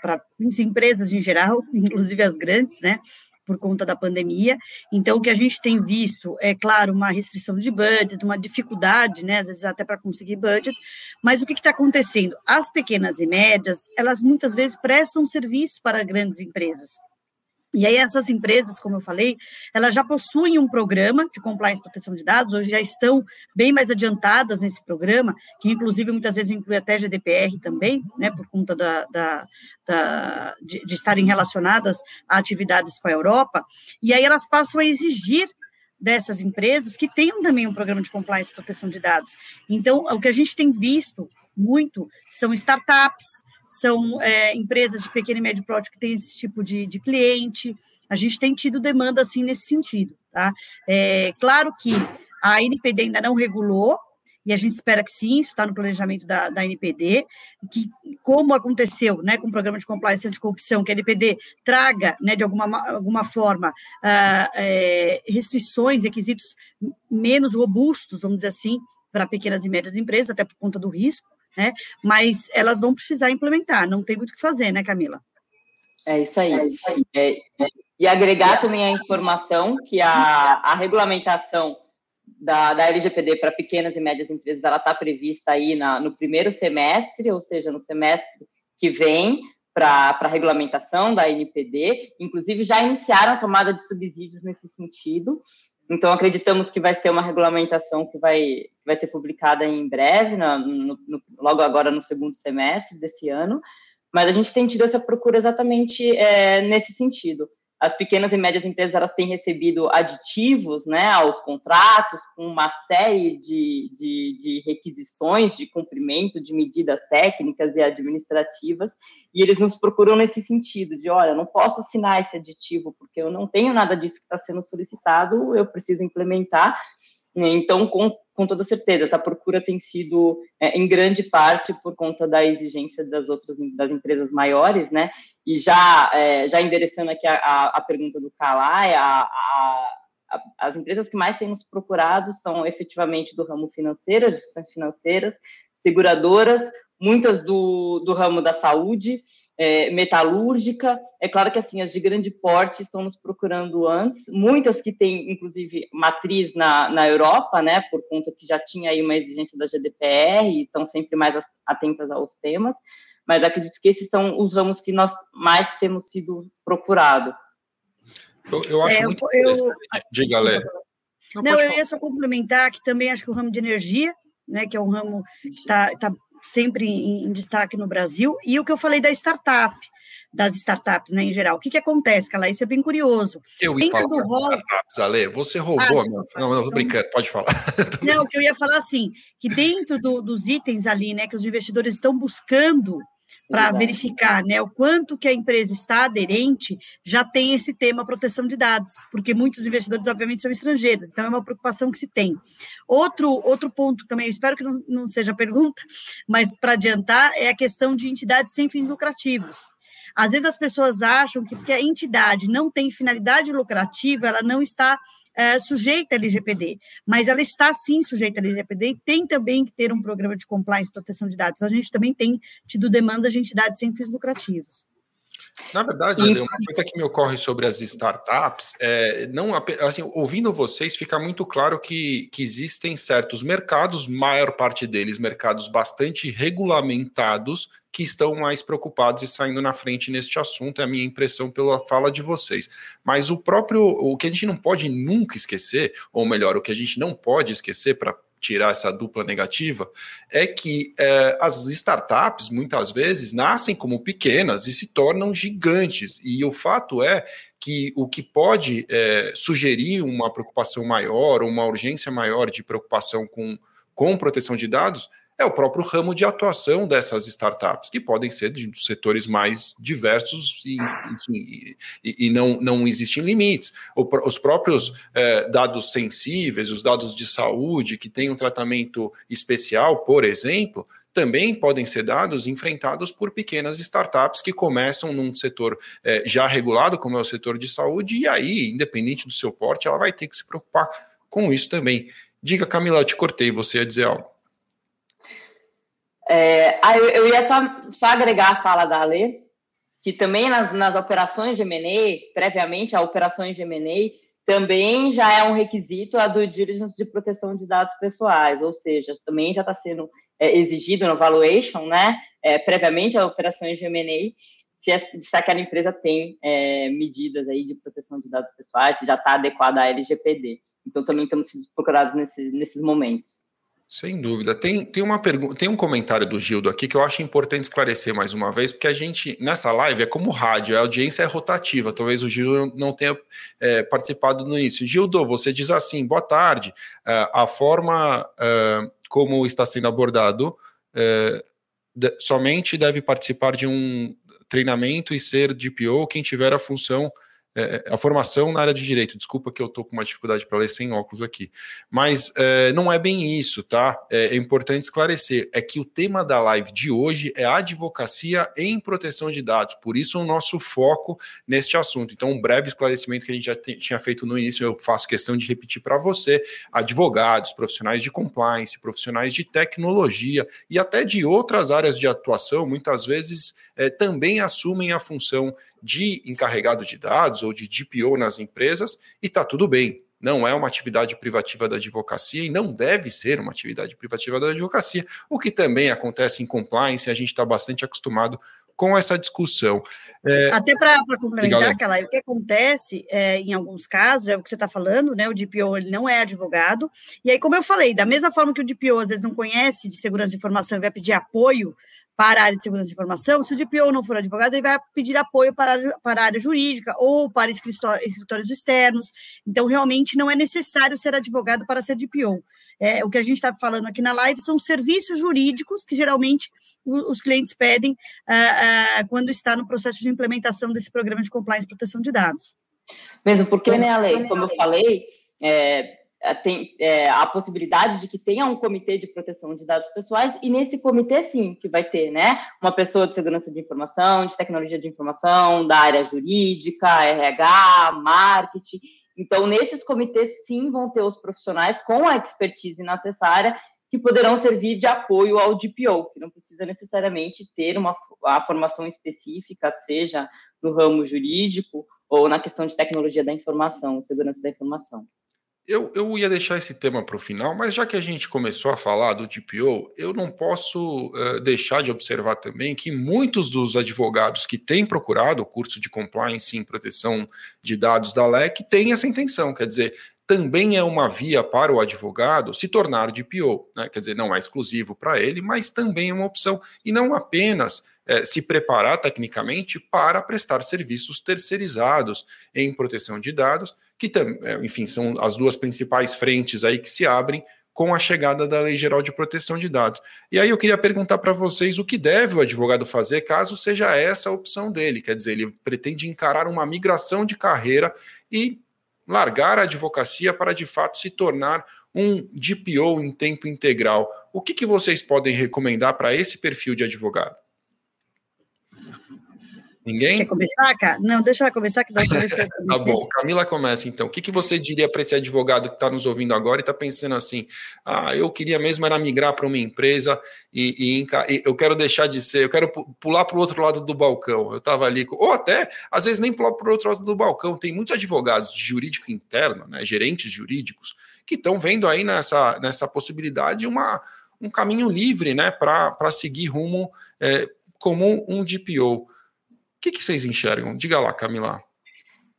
as empresas em geral, inclusive as grandes, né? Por conta da pandemia. Então, o que a gente tem visto é, claro, uma restrição de budget, uma dificuldade, né? Às vezes até para conseguir budget. Mas o que está acontecendo? As pequenas e médias, elas muitas vezes prestam serviço para grandes empresas. E aí essas empresas, como eu falei, elas já possuem um programa de compliance e proteção de dados, hoje já estão bem mais adiantadas nesse programa, que inclusive muitas vezes inclui até GDPR também, né, por conta da, da, da de, de estarem relacionadas a atividades com a Europa, e aí elas passam a exigir dessas empresas que tenham também um programa de compliance e proteção de dados. Então, o que a gente tem visto muito são startups, são é, empresas de pequeno e médio porte que têm esse tipo de, de cliente. A gente tem tido demanda assim nesse sentido. Tá? É, claro que a NPD ainda não regulou, e a gente espera que sim, isso está no planejamento da, da NPD, que como aconteceu né, com o programa de compliance anticorrupção, que a NPD traga, né, de alguma, alguma forma, uh, é, restrições, requisitos menos robustos, vamos dizer assim, para pequenas e médias empresas, até por conta do risco, né? Mas elas vão precisar implementar, não tem muito o que fazer, né, Camila? É isso aí. É, é, e agregar também a informação que a, a regulamentação da, da LGPD para pequenas e médias empresas ela está prevista aí na, no primeiro semestre, ou seja, no semestre que vem para a regulamentação da NPD. Inclusive, já iniciaram a tomada de subsídios nesse sentido. Então, acreditamos que vai ser uma regulamentação que vai, vai ser publicada em breve, no, no, logo agora no segundo semestre desse ano, mas a gente tem tido essa procura exatamente é, nesse sentido as pequenas e médias empresas elas têm recebido aditivos né, aos contratos, com uma série de, de, de, requisições de cumprimento de medidas técnicas e administrativas, e eles nos procuram nesse sentido, de, olha, não posso assinar esse aditivo, porque eu não tenho nada disso que está sendo solicitado, eu preciso implementar, então, com, com toda certeza, essa procura tem sido, é, em grande parte, por conta da exigência das outras das empresas maiores, né? E já, é, já endereçando aqui a, a, a pergunta do Calai, a, a, as empresas que mais têm nos procurado são efetivamente do ramo financeiro, instituições financeiras, seguradoras, muitas do, do ramo da saúde, é, metalúrgica. É claro que assim as de grande porte estão nos procurando antes, muitas que têm inclusive matriz na, na Europa, né, por conta que já tinha aí uma exigência da GDPR e estão sempre mais atentas aos temas. Mas acredito que esses são os ramos que nós mais temos sido procurado. Eu, eu acho é, muito eu, interessante. Eu, Diga, Lé. Não, não eu ia só complementar que também acho que o ramo de energia, né, que é um ramo que está tá sempre em, em, destaque no Brasil, e o que eu falei da startup, das startups, né, em geral. O que, que acontece, Cala? Isso é bem curioso. Eu ia falar do rol... startups, Ale, você roubou ah, minha... Não, não, tô brincando, pode falar. não, o que eu ia falar assim, que dentro do, dos itens ali, né, que os investidores estão buscando para verificar né, o quanto que a empresa está aderente, já tem esse tema proteção de dados, porque muitos investidores, obviamente, são estrangeiros, então é uma preocupação que se tem. Outro, outro ponto também, eu espero que não, não seja pergunta, mas para adiantar, é a questão de entidades sem fins lucrativos. Às vezes as pessoas acham que porque a entidade não tem finalidade lucrativa, ela não está é, sujeita à LGPD, mas ela está sim sujeita à LGPD e tem também que ter um programa de compliance proteção de dados. A gente também tem tido demanda de entidades sem fins lucrativos. Na verdade, uma coisa que me ocorre sobre as startups é não assim, ouvindo vocês, fica muito claro que, que existem certos mercados, maior parte deles mercados bastante regulamentados, que estão mais preocupados e saindo na frente neste assunto, é a minha impressão pela fala de vocês. Mas o próprio, o que a gente não pode nunca esquecer, ou melhor, o que a gente não pode esquecer para tirar essa dupla negativa, é que é, as startups muitas vezes nascem como pequenas e se tornam gigantes. E o fato é que o que pode é, sugerir uma preocupação maior, uma urgência maior de preocupação com, com proteção de dados é o próprio ramo de atuação dessas startups, que podem ser de setores mais diversos e, enfim, e, e não, não existem limites. os próprios é, dados sensíveis, os dados de saúde, que têm um tratamento especial, por exemplo, também podem ser dados enfrentados por pequenas startups que começam num setor é, já regulado, como é o setor de saúde, e aí, independente do seu porte, ela vai ter que se preocupar com isso também. Diga, Camila, eu te cortei, você ia dizer algo. É, eu, eu, ia só, só agregar a fala da Ale, que também nas, nas operações de M&A, previamente a operações de M&A, também já é um requisito a do diligence de proteção de dados pessoais, ou seja, também já está sendo é, exigido no valuation, né, é, previamente a operações de M&A, se, se aquela empresa tem é, medidas aí de proteção de dados pessoais, se já está adequada à LGPD. Então, também estamos procurados nesse, nesses momentos. Sem dúvida. Tem, tem uma pergunta, tem um comentário do Gildo aqui que eu acho importante esclarecer mais uma vez, porque a gente, nessa live, é como rádio, a audiência é rotativa. Talvez o Gildo não tenha é, participado no início. Gildo, você diz assim: boa tarde. Uh, a forma uh, como está sendo abordado uh, de, somente deve participar de um treinamento e ser DPO quem tiver a função é, é, a formação na área de direito. Desculpa que eu estou com uma dificuldade para ler sem óculos aqui. Mas é, não é bem isso, tá? É, é, importante esclarecer. É que o tema da live de hoje é advocacia em proteção de dados. Por isso, o nosso foco neste assunto. Então, um breve esclarecimento que a gente já tinha feito no início, eu faço questão de repetir para você: advogados, profissionais de compliance, profissionais de tecnologia e até de outras áreas de atuação, muitas vezes é, também assumem a função de encarregado de dados ou de DPO nas empresas e está tudo bem. Não é uma atividade privativa da advocacia e não deve ser uma atividade privativa da advocacia, o que também acontece em compliance, a gente está bastante acostumado com essa discussão. É... Até para complementar, aquela, o que acontece é, em alguns casos, é o que você está falando, né? O DPO ele não é advogado, e aí, como eu falei, da mesma forma que o DPO às vezes não conhece de segurança de informação e vai pedir apoio para a área de segurança de informação, se o DPO não for advogado, ele vai pedir apoio para, para a área jurídica ou para escritórios externos. Então, realmente, não é necessário ser advogado para ser DPO. É, o que a gente está falando aqui na live são serviços jurídicos que geralmente os clientes pedem ah, ah, quando está no processo de implementação desse programa de compliance e proteção de dados. Mesmo porque, né, Ale, como eu falei, é, é, tem é, a possibilidade de que tenha um comitê de proteção de dados pessoais, e nesse comitê, sim, que vai ter né, uma pessoa de segurança de informação, de tecnologia de informação, da área jurídica, RH, marketing. Então, nesses comitês, sim, vão ter os profissionais com a expertise necessária que poderão servir de apoio ao DPO, que não precisa necessariamente ter uma a formação específica, seja no ramo jurídico ou na questão de tecnologia da informação, segurança da informação. Eu, eu ia deixar esse tema para o final, mas já que a gente começou a falar do DPO, eu não posso uh, deixar de observar também que muitos dos advogados que têm procurado o curso de compliance em proteção de dados da LEC têm essa intenção, quer dizer, também é uma via para o advogado se tornar DPO, né? quer dizer, não é exclusivo para ele, mas também é uma opção, e não apenas é, se preparar tecnicamente para prestar serviços terceirizados em proteção de dados, que, é, enfim, são as duas principais frentes aí que se abrem com a chegada da Lei Geral de Proteção de Dados. E aí eu queria perguntar para vocês o que deve o advogado fazer caso seja essa a opção dele, quer dizer, ele pretende encarar uma migração de carreira e largar a advocacia para de fato se tornar um DPO em tempo integral. O que, que vocês podem recomendar para esse perfil de advogado? Ninguém? Quer começar, cara? Não, deixa ela começar, que dá Tá bom, Camila começa então. O que, que você diria para esse advogado que está nos ouvindo agora e está pensando assim: ah, eu queria mesmo era migrar para uma empresa e, e, e, eu quero deixar de ser, eu quero pular para o outro lado do balcão. Eu estava ali, ou até, às vezes, nem pular para o outro lado do balcão. Tem muitos advogados de jurídico interno, né, gerentes jurídicos, que estão vendo aí nessa, nessa possibilidade uma, um caminho livre né, para seguir rumo é, como um DPO que, que vocês enxergam? Diga lá, Camila.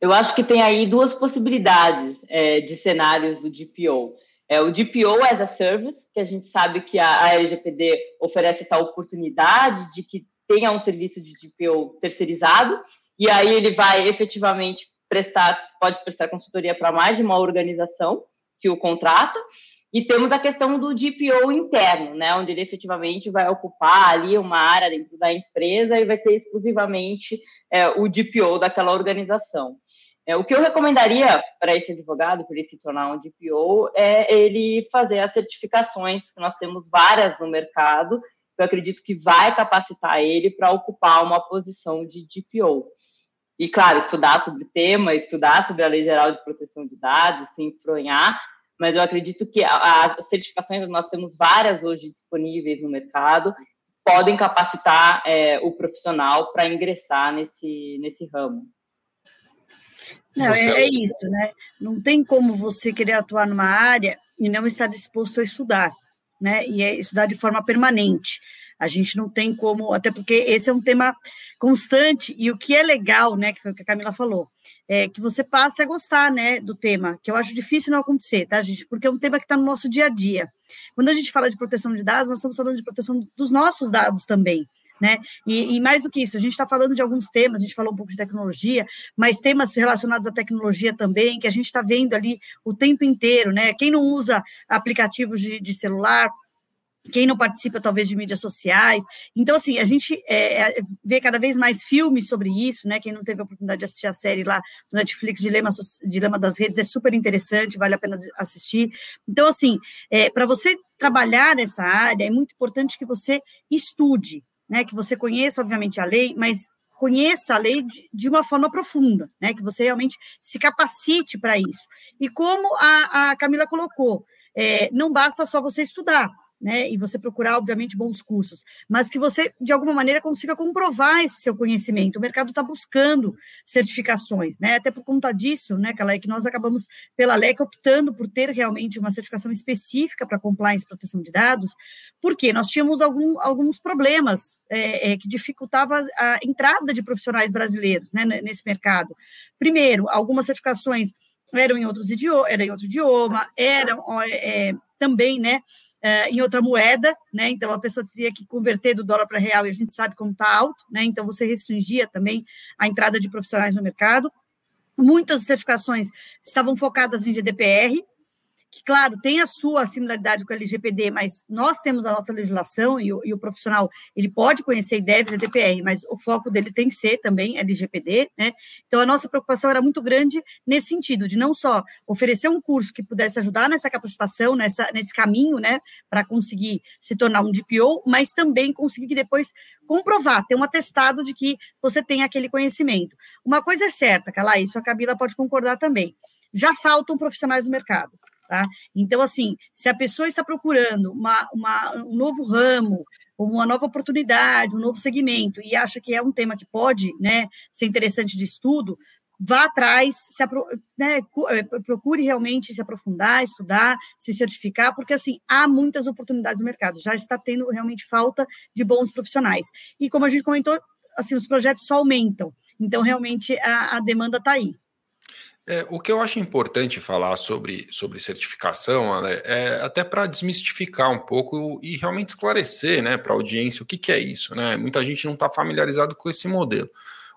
Eu acho que tem aí duas possibilidades é, de cenários do DPO. É o DPO as a service, que a gente sabe que a, a LGPD oferece essa oportunidade de que tenha um serviço de DPO terceirizado, e aí ele vai efetivamente prestar, pode prestar consultoria para mais de uma organização que o contrata, e temos a questão do DPO interno, né, onde ele efetivamente vai ocupar ali uma área dentro da empresa e vai ser exclusivamente é, o DPO daquela organização. É, o que eu recomendaria para esse advogado, para ele se tornar um DPO, é ele fazer as certificações, que nós temos várias no mercado, eu acredito que vai capacitar ele para ocupar uma posição de DPO. E, claro, estudar sobre o tema, estudar sobre a Lei Geral de Proteção de Dados, se enfronhar, mas eu acredito que as certificações, nós temos várias hoje disponíveis no mercado, podem capacitar é, o profissional para ingressar nesse, nesse ramo. Não, é, é, isso, né? Não tem como você querer atuar numa área e não estar disposto a estudar, né? E é estudar de forma permanente. A gente não tem como, até porque esse é um tema constante, e o que é legal, né, que foi o que a Camila falou, é que você passe a gostar, né, do tema, que eu acho difícil não acontecer, tá, gente? Porque é um tema que está no nosso dia a dia. Quando a gente fala de proteção de dados, nós estamos falando de proteção dos nossos dados também. Né? E, e, mais do que isso, a gente está falando de alguns temas, a gente falou um pouco de tecnologia, mas temas relacionados à tecnologia também, que a gente está vendo ali o tempo inteiro, né? Quem não usa aplicativos de, de celular, quem não participa talvez de mídias sociais. Então, assim, a gente é, é, vê cada vez mais filmes sobre isso, né? Quem não teve a oportunidade de assistir a série lá do Netflix, Dilema, Dilema das Redes, é super interessante, vale a pena assistir. Então, assim, é, para você trabalhar nessa área, é muito importante que você estude, né? Que você conheça, obviamente, a lei, mas conheça a lei de, de uma forma profunda, né? Que você realmente se capacite para isso. E como a, a Camila colocou, é, não basta só você estudar, né, e você procurar, obviamente, bons cursos, mas que você, de alguma maneira, consiga comprovar esse seu conhecimento. O mercado está buscando certificações, né, até por conta disso, né, Calé, que nós acabamos, pela LEC, optando por ter realmente uma certificação específica para compliance e proteção de dados, porque nós tínhamos algum, alguns problemas é, é, que dificultavam a entrada de profissionais brasileiros né, nesse mercado. Primeiro, algumas certificações eram em outros idiomas, era em outro idioma, eram é, também, né, é, em outra moeda, né? Então a pessoa teria que converter do dólar para real e a gente sabe como está alto, né? Então você restringia também a entrada de profissionais no mercado. Muitas certificações estavam focadas em GDPR, que, claro, tem a sua similaridade com o LGPD, mas nós temos a nossa legislação e o, e o, profissional, ele pode conhecer e deve GDPR, mas o foco dele tem que ser também LGPD, né? Então, a nossa preocupação era muito grande nesse sentido, de não só oferecer um curso que pudesse ajudar nessa capacitação, nessa, nesse caminho, né, para conseguir se tornar um DPO, mas também conseguir que depois comprovar, ter um atestado de que você tem aquele conhecimento. Uma coisa é certa, Cala, isso a Camila pode concordar também, já faltam profissionais no mercado. Tá? Então, assim, se a pessoa está procurando uma, uma, um novo ramo, uma nova oportunidade, um novo segmento, e acha que é um tema que pode né, ser interessante de estudo, vá atrás, se apro né, eh, procure realmente se aprofundar, estudar, se certificar, porque assim há muitas oportunidades no mercado, já está tendo realmente falta de bons profissionais. E como a gente comentou, assim, os projetos só aumentam, então realmente a, a demanda está aí. É, o que eu acho importante falar sobre, sobre certificação Ale, é até para desmistificar um pouco e realmente esclarecer né, para a audiência o que, que é isso. Né? Muita gente não está familiarizado com esse modelo.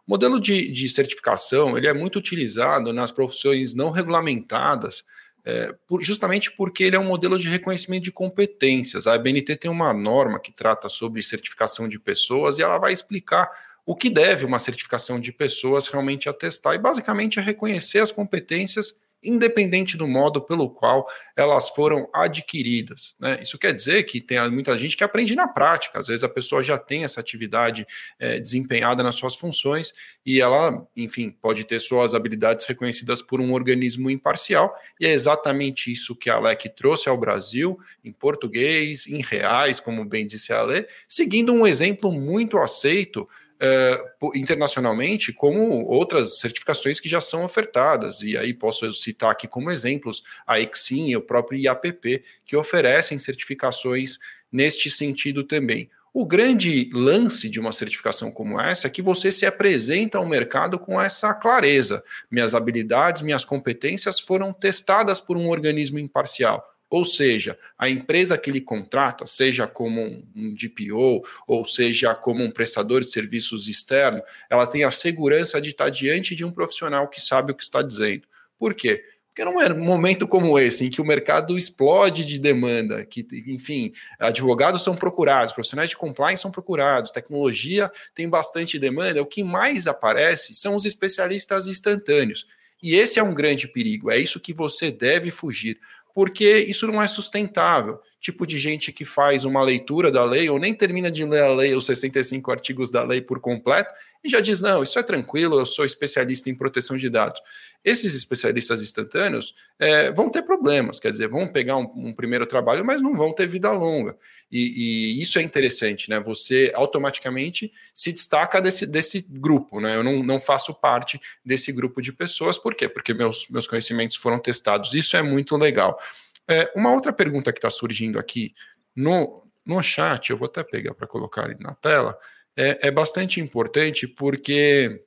O modelo de, de certificação ele é muito utilizado nas profissões não regulamentadas, é, por, justamente porque ele é um modelo de reconhecimento de competências. A BNT tem uma norma que trata sobre certificação de pessoas e ela vai explicar o que deve uma certificação de pessoas realmente atestar, e basicamente é reconhecer as competências independente do modo pelo qual elas foram adquiridas. Né? Isso quer dizer que tem muita gente que aprende na prática, às vezes a pessoa já tem essa atividade é, desempenhada nas suas funções e ela, enfim, pode ter suas habilidades reconhecidas por um organismo imparcial, e é exatamente isso que a LEC trouxe ao Brasil, em português, em reais, como bem disse a Ale, seguindo um exemplo muito aceito uh, internacionalmente, como outras certificações que já são ofertadas. E aí posso citar aqui como exemplos a Exim e o próprio IAPP, que oferecem certificações neste sentido também. O grande lance de uma certificação como essa é que você se apresenta ao mercado com essa clareza. Minhas habilidades, minhas competências foram testadas por um organismo imparcial. Ou seja, a empresa que lhe contrata, seja como um DPO ou seja como um prestador de serviços externo, ela tem a segurança de estar diante de um profissional que sabe o que está dizendo. Por quê? Porque num momento como esse, em que o mercado explode de demanda, que, enfim, advogados são procurados, profissionais de compliance são procurados, tecnologia tem bastante demanda, o que mais aparece são os especialistas instantâneos. E esse é um grande perigo, é isso que você deve fugir porque isso não é sustentável. Tipo de gente que faz uma leitura da lei ou nem termina de ler a lei, os 65 artigos da lei por completo, e já diz: não, isso é tranquilo, eu sou especialista em proteção de dados. Esses especialistas instantâneos é, vão ter problemas, quer dizer, vão pegar um, um, primeiro trabalho, mas não vão ter vida longa. E, e, isso é interessante, né? Você automaticamente se destaca desse, desse grupo, né? Eu não, não faço parte desse grupo de pessoas, por quê? Porque meus, meus conhecimentos foram testados. Isso é muito legal. É, uma outra pergunta que está surgindo aqui no, no chat, eu vou até pegar para colocar ali na tela, é, é bastante importante porque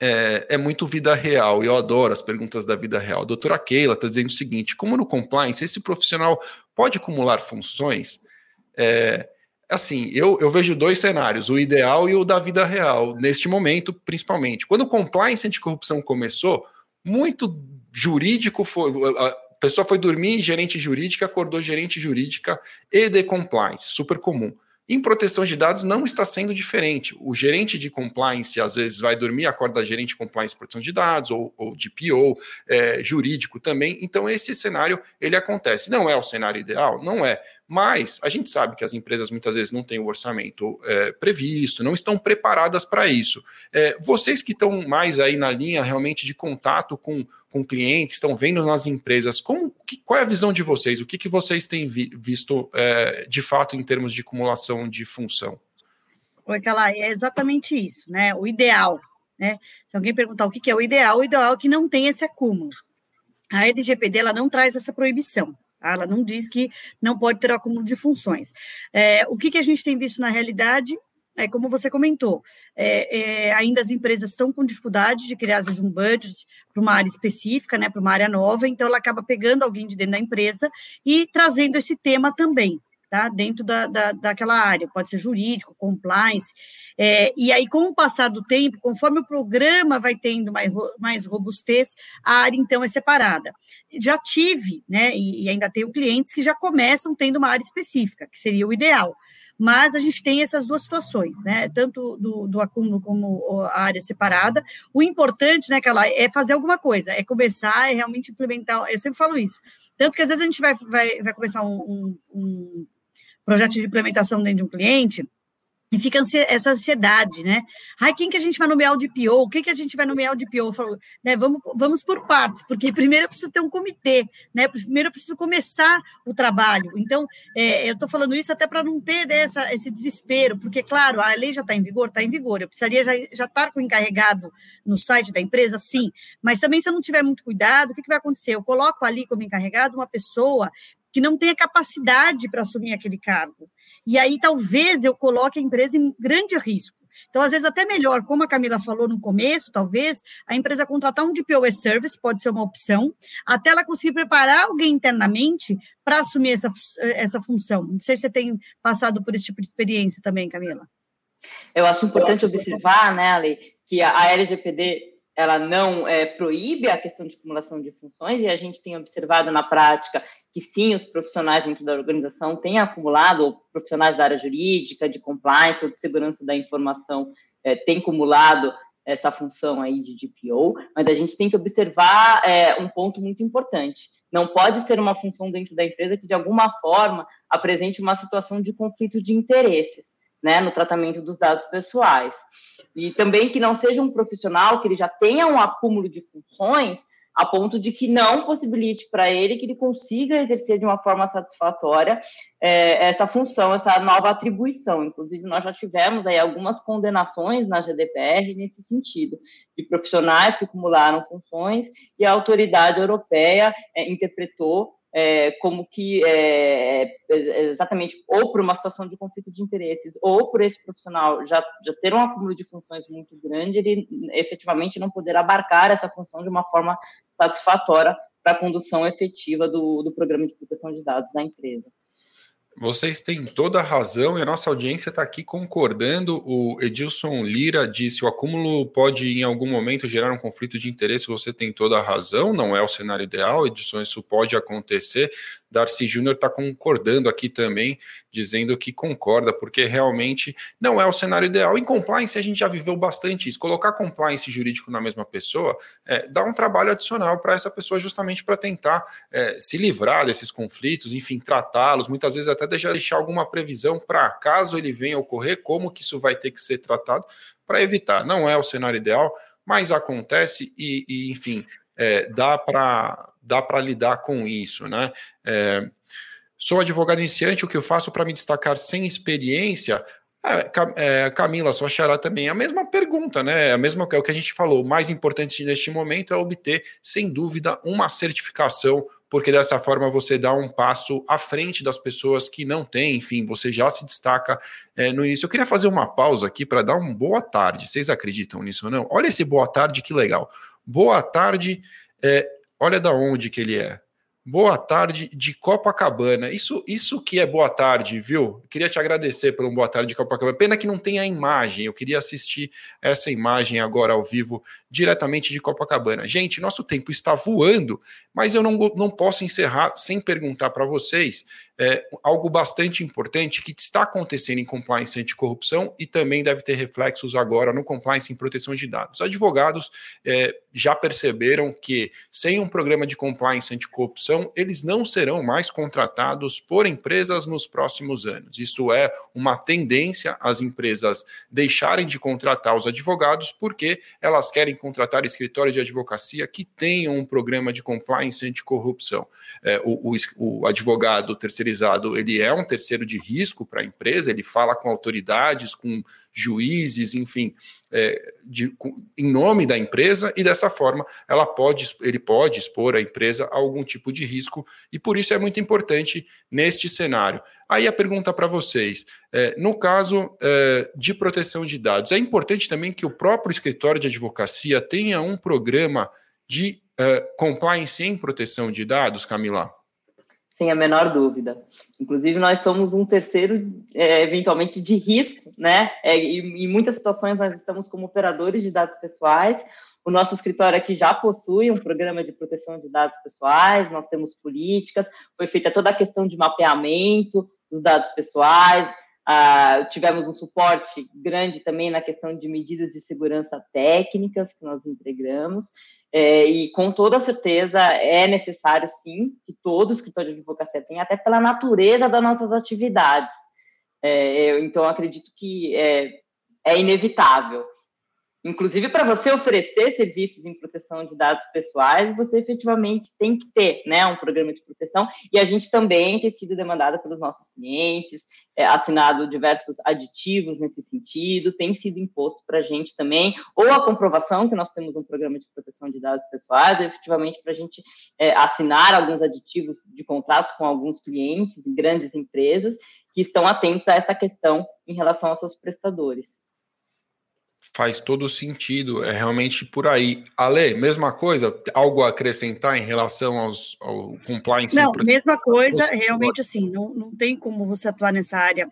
é, é, muito vida real, e eu adoro as perguntas da vida real. A doutora Keila está dizendo o seguinte: como no compliance, esse profissional pode acumular funções? É, assim, eu, eu vejo dois cenários, o ideal e o da vida real, neste momento, principalmente. Quando o compliance anticorrupção começou, muito jurídico foi. Pessoa foi dormir, gerente jurídica, acordou gerente jurídica e de compliance, super comum. Em proteção de dados não está sendo diferente. O gerente de compliance às vezes vai dormir, acorda gerente de compliance proteção de dados ou, ou de PO, é, jurídico também. Então esse cenário ele acontece. Não é o cenário ideal, não é. Mas a gente sabe que as empresas muitas vezes não têm o orçamento é, previsto, não estão preparadas para isso. É, vocês que estão mais aí na linha realmente de contato com, com clientes, estão vendo nas empresas, como, que, qual é a visão de vocês? O que, que vocês têm vi, visto é, de fato em termos de acumulação de função? Oi, Cala, é exatamente isso, né? O ideal, né? Se alguém perguntar o que, é o ideal, o ideal é que não tenha esse acúmulo. A LGPD ela não traz essa proibição. Ela não diz que não pode ter acúmulo de funções. É, o que, que a gente tem visto na realidade é como você comentou, é, é, ainda as empresas estão com dificuldade de criar, às vezes, um budget para uma área específica, né, para uma área nova, então ela acaba pegando alguém de dentro da empresa e trazendo esse tema também tá? dentro da, da, daquela área, pode ser jurídico, compliance, é, e aí, com o passar do tempo, conforme o programa vai tendo mais, mais robustez, a área, então, é separada. Já tive, né, e, e ainda tenho clientes que já começam tendo uma área específica, que seria o ideal, mas a gente tem essas duas situações, né? Tanto do, do acúmulo como a área separada. O importante, né, ela é fazer alguma coisa, é começar, é realmente implementar. Eu sempre falo isso. Tanto que às vezes a gente vai, vai, vai começar um, um, projeto de implementação dentro de um cliente, e fica essa ansiedade, né? Ai, quem que a gente vai nomear o DPO? O que, a gente vai nomear o DPO? Falo, né, vamos, vamos por partes, porque primeiro eu preciso ter um comitê, né? Primeiro eu preciso começar o trabalho. Então, é, eu estou falando isso até para não ter dessa, esse desespero, porque, claro, a lei já está em vigor, está em vigor. Eu precisaria já, já estar com o encarregado no site da empresa, sim. Mas também, se eu não tiver muito cuidado, o que, que vai acontecer? Eu coloco ali como encarregado uma pessoa que não tenha capacidade para assumir aquele cargo. E aí talvez eu coloque a empresa em grande risco. Então, às vezes, até melhor, como a Camila falou no começo, talvez, a empresa contratar um DPOS Service pode ser uma opção, até ela conseguir preparar alguém internamente para assumir essa, essa função. Não sei se você tem passado por esse tipo de experiência também, Camila. Eu acho importante observar, né, Ale, que a LGPD ela não é, proíbe a questão de acumulação de funções, e a gente tem observado na prática que sim, os profissionais dentro da organização têm acumulado, profissionais da área jurídica, de compliance ou de segurança da informação é, têm acumulado essa função aí de DPO, mas a gente tem que observar é, um ponto muito importante. Não pode ser uma função dentro da empresa que, de alguma forma, apresente uma situação de conflito de interesses né, no tratamento dos dados pessoais. E também que não seja um profissional que ele já tenha um acúmulo de funções a ponto de que não possibilite para ele que ele consiga exercer de uma forma satisfatória é, essa função, essa nova atribuição. Inclusive, nós já tivemos aí algumas condenações na GDPR nesse sentido, de profissionais que acumularam funções e a autoridade europeia é, interpretou é, como que é, é, exatamente ou por uma situação de conflito de interesses ou por esse profissional já, já ter um acúmulo de funções muito grande, ele efetivamente não poder abarcar essa função de uma forma satisfatória para a condução efetiva do, do programa de proteção de dados da empresa. Vocês têm toda a razão e a nossa audiência está aqui concordando. O Edilson Lira disse: o acúmulo pode em algum momento gerar um conflito de interesse. Você tem toda a razão, não é o cenário ideal, Edilson, isso pode acontecer. Darcy Júnior está concordando aqui também, dizendo que concorda, porque realmente não é o cenário ideal. Em compliance, a gente já viveu bastante isso. Colocar compliance jurídico na mesma pessoa é, dá um trabalho adicional para essa pessoa, justamente para tentar é, se livrar desses conflitos, enfim, tratá-los, muitas vezes até deixar alguma previsão para caso ele venha ocorrer, como que isso vai ter que ser tratado para evitar. Não é o cenário ideal, mas acontece e, e enfim, é, dá para dá para lidar com isso, né? É, sou advogado iniciante, o que eu faço para me destacar sem experiência? É, Camila, sua xará também, a mesma pergunta, né? A mesma é o que a gente falou. O mais importante neste momento é obter, sem dúvida, uma certificação porque dessa forma você dá um passo à frente das pessoas que não têm, enfim, você já se destaca é, no início. Eu queria fazer uma pausa aqui para dar um boa tarde. Vocês acreditam nisso ou não? Olha esse boa tarde, que legal. Boa tarde, é, olha da onde que ele é. Boa tarde de Copacabana. Isso, isso que é boa tarde, viu? queria te agradecer pelo boa tarde de Copacabana. Pena que não tem a imagem. Eu queria assistir essa imagem agora ao vivo, diretamente de Copacabana. Gente, nosso tempo está voando, mas eu não, não posso encerrar sem perguntar para vocês é, algo bastante importante que está acontecendo em compliance anticorrupção e também deve ter reflexos agora no compliance em proteção de dados. Advogados é, já perceberam que sem um programa de compliance anticorrupção, eles não serão mais contratados por empresas nos próximos anos. Isso é uma tendência as empresas deixarem de contratar os advogados porque elas querem contratar escritórios de advocacia que tenham um programa de compliance anticorrupção. É, o, o, o advogado terceiro terceirizado ele é um terceiro de risco para a empresa, ele fala com autoridades, com juízes, enfim, é, de, com, em nome da empresa, e dessa forma ela pode, ele pode expor a empresa a algum tipo de risco, e por isso é muito importante neste cenário. Aí a pergunta para vocês: é, no caso é, de proteção de dados, é importante também que o próprio escritório de advocacia tenha um programa de é, compliance em proteção de dados, Camila? Sem a menor dúvida. Inclusive, nós somos um terceiro, é, eventualmente, de risco, né? É, e, em muitas situações, nós estamos como operadores de dados pessoais. O nosso escritório aqui já possui um programa de proteção de dados pessoais, nós temos políticas, foi feita toda a questão de mapeamento dos dados pessoais, ah, tivemos um suporte grande também na questão de medidas de segurança técnicas que nós entregamos. É, e com toda certeza é necessário, sim, que todo escritório de advocacia tenha, até pela natureza das nossas atividades. É, eu, então, acredito que é, é inevitável. Inclusive, para você oferecer serviços em proteção de dados pessoais, você efetivamente tem que ter né, um programa de proteção, e a gente também tem sido demandada pelos nossos clientes, é, assinado diversos aditivos nesse sentido, tem sido imposto para a gente também, ou a comprovação que nós temos um programa de proteção de dados pessoais, efetivamente para a gente é, assinar alguns aditivos de contratos com alguns clientes grandes empresas que estão atentos a essa questão em relação aos seus prestadores faz todo sentido, é realmente por aí. Ale, mesma coisa, algo a acrescentar em relação aos, ao compliance? Não, mesma coisa, realmente assim, não, não tem como você atuar nessa área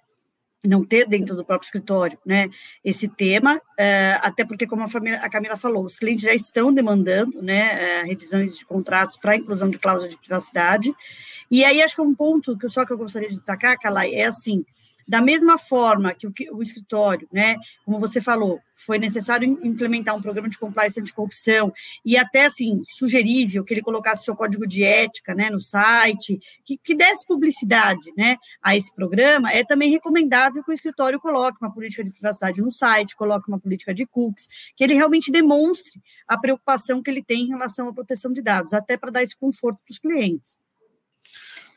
não ter dentro do próprio escritório, né, esse tema, é, até porque, como a, família, a, Camila falou, os clientes já estão demandando, né, é, revisões de contratos para inclusão de cláusula de privacidade, e aí acho que é um ponto que só que eu gostaria de destacar, Calai, é assim, da mesma forma que o, o, escritório, né, como você falou, foi necessário implementar um programa de compliance anticorrupção e até, assim, sugerível que ele colocasse seu código de ética, né, no site, que, que desse publicidade, né, a esse programa, é também recomendável que o escritório coloque uma política de privacidade no site, coloque uma política de cookies, que ele realmente demonstre a preocupação que ele tem em relação à proteção de dados, até para dar esse conforto para os clientes.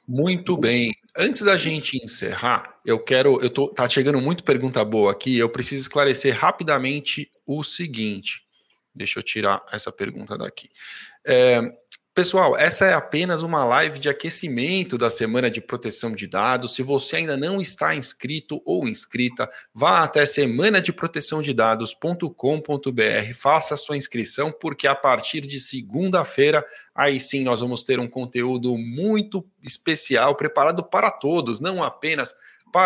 Muito bem. Antes da gente encerrar, eu quero. Eu tô, tá chegando muito pergunta boa aqui. Eu preciso esclarecer rapidamente o seguinte. Deixa eu tirar essa pergunta daqui. É, Pessoal, essa é apenas uma live de aquecimento da semana de proteção de dados. Se você ainda não está inscrito ou inscrita, vá até semana de proteção de dados.com.br, faça sua inscrição, porque a partir de segunda-feira, aí sim nós vamos ter um conteúdo muito especial preparado para todos, não apenas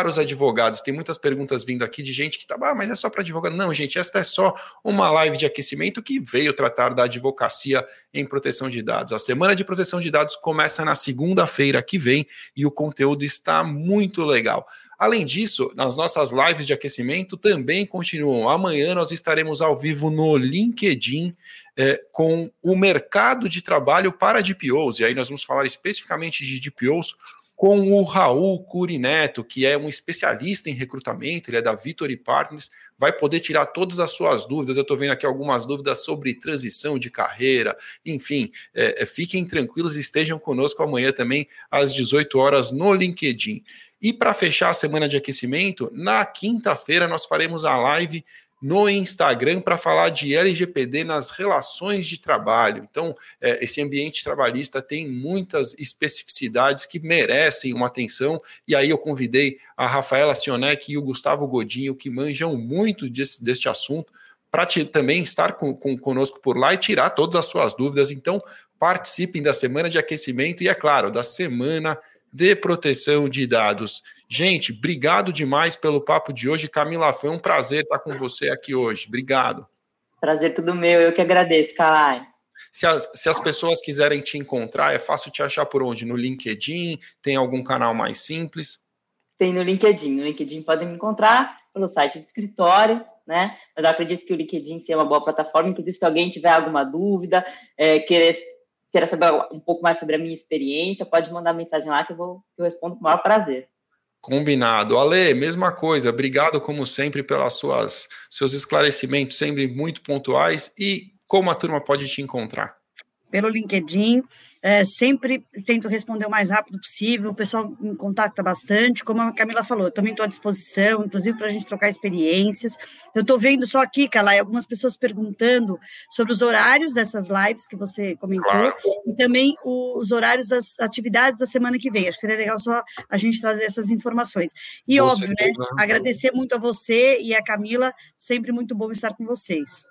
os advogados. Tem muitas perguntas vindo aqui de gente que tá, ah, mas é só para advogado. Não, gente, esta é só uma live de aquecimento que veio tratar da advocacia em proteção de dados. A semana de proteção de dados começa na segunda-feira que vem e o conteúdo está muito legal. Além disso, nas nossas lives de aquecimento também continuam. Amanhã nós estaremos ao vivo no LinkedIn é, com o mercado de trabalho para DPOs. E aí nós vamos falar especificamente de DPOs com o Raul Curineto, que é um especialista em recrutamento, ele é da Victory Partners, vai poder tirar todas as suas dúvidas. Eu estou vendo aqui algumas dúvidas sobre transição de carreira, enfim, é, é, fiquem tranquilos e estejam conosco amanhã também às 18 horas no LinkedIn. E para fechar a semana de aquecimento, na quinta-feira nós faremos a live no Instagram para falar de LGPD nas relações de trabalho. Então, é, esse ambiente trabalhista tem muitas especificidades que merecem uma atenção, e aí eu convidei a Rafaela Sionek e o Gustavo Godinho, que manjam muito desse, deste assunto, para também estar com, com, conosco por lá e tirar todas as suas dúvidas. Então, participem da semana de aquecimento e, é claro, da semana de proteção de dados. Gente, obrigado demais pelo papo de hoje. Camila, foi um prazer estar com você aqui hoje. Obrigado. Prazer tudo meu, eu que agradeço, Calai. Se as, se as pessoas quiserem te encontrar, é fácil te achar por onde? No LinkedIn? Tem algum canal mais simples? Tem no LinkedIn. No LinkedIn podem me encontrar pelo site do escritório, né? Mas eu acredito que o LinkedIn seja uma boa plataforma. Inclusive, se alguém tiver alguma dúvida, é, querer queira saber um pouco mais sobre a minha experiência, pode mandar mensagem lá que eu, vou, que eu respondo com o maior prazer. Combinado. Ale, mesma coisa. Obrigado, como sempre, pelas suas seus esclarecimentos, sempre muito pontuais. E como a turma pode te encontrar? Pelo LinkedIn, é, sempre tento responder o mais rápido possível, o pessoal me contacta bastante, como a Camila falou, eu também estou à disposição, inclusive para a gente trocar experiências. Eu estou vendo só aqui, Calai, algumas pessoas perguntando sobre os horários dessas lives que você comentou, claro. e também os horários das atividades da semana que vem. Acho que seria legal só a gente trazer essas informações. E você óbvio, né? Agradecer muito a você e a Camila, sempre muito bom estar com vocês.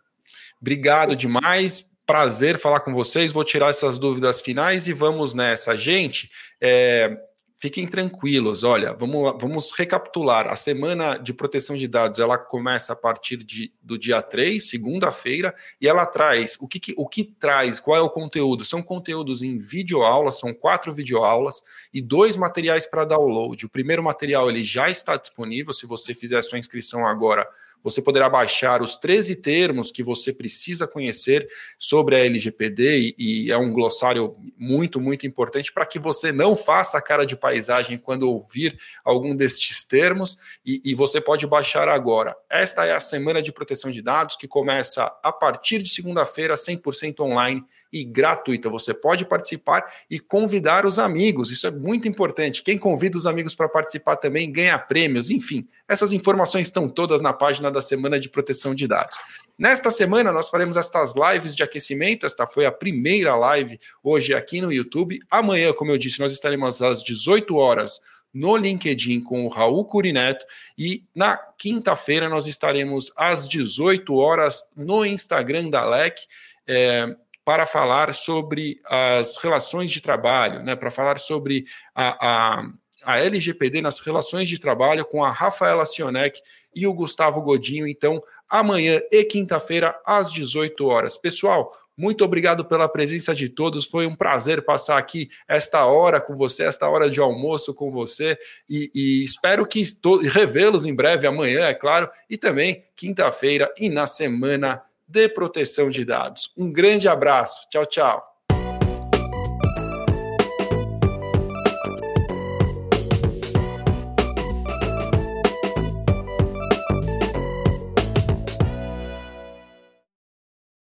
Obrigado demais prazer falar com vocês. Vou tirar essas dúvidas finais e vamos nessa. Gente, é, fiquem tranquilos. Olha, vamos, vamos recapitular. A semana de proteção de dados ela começa a partir de, do dia 3, segunda-feira, e ela traz o que, o que traz, qual é o conteúdo? São conteúdos em videoaulas, são quatro videoaulas e dois materiais para download. O primeiro material ele já está disponível. Se você fizer a sua inscrição agora você poderá baixar os 13 termos que você precisa conhecer sobre a LGPD e, e é um glossário muito, muito importante para que você não faça a cara de paisagem quando ouvir algum destes termos e, e você pode baixar agora. Esta é a semana de proteção de dados que começa a partir de segunda-feira, 100% online e gratuita. Você pode participar e convidar os amigos. Isso é muito importante. Quem convida os amigos para participar também ganha prêmios. Enfim, essas informações estão todas na página da Semana de Proteção de Dados. Nesta semana, nós faremos estas lives de aquecimento. Esta foi a primeira live hoje aqui no YouTube. Amanhã, como eu disse, nós estaremos às 18 horas no LinkedIn com o Raul Curineto e na quinta-feira nós estaremos às 18 horas no Instagram da LEC. É, para falar sobre as relações de trabalho, né, para falar sobre a, a, a, LGPD nas relações de trabalho com a Rafaela Sionek e o Gustavo Godinho. Então, amanhã e quinta-feira, às 18 horas. Pessoal, muito obrigado pela presença de todos. Foi um prazer passar aqui esta hora com você, esta hora de almoço com você. E, e espero que revê-los em breve, amanhã, é claro, e também quinta-feira e na semana de proteção de dados. Um grande abraço. Tchau, tchau.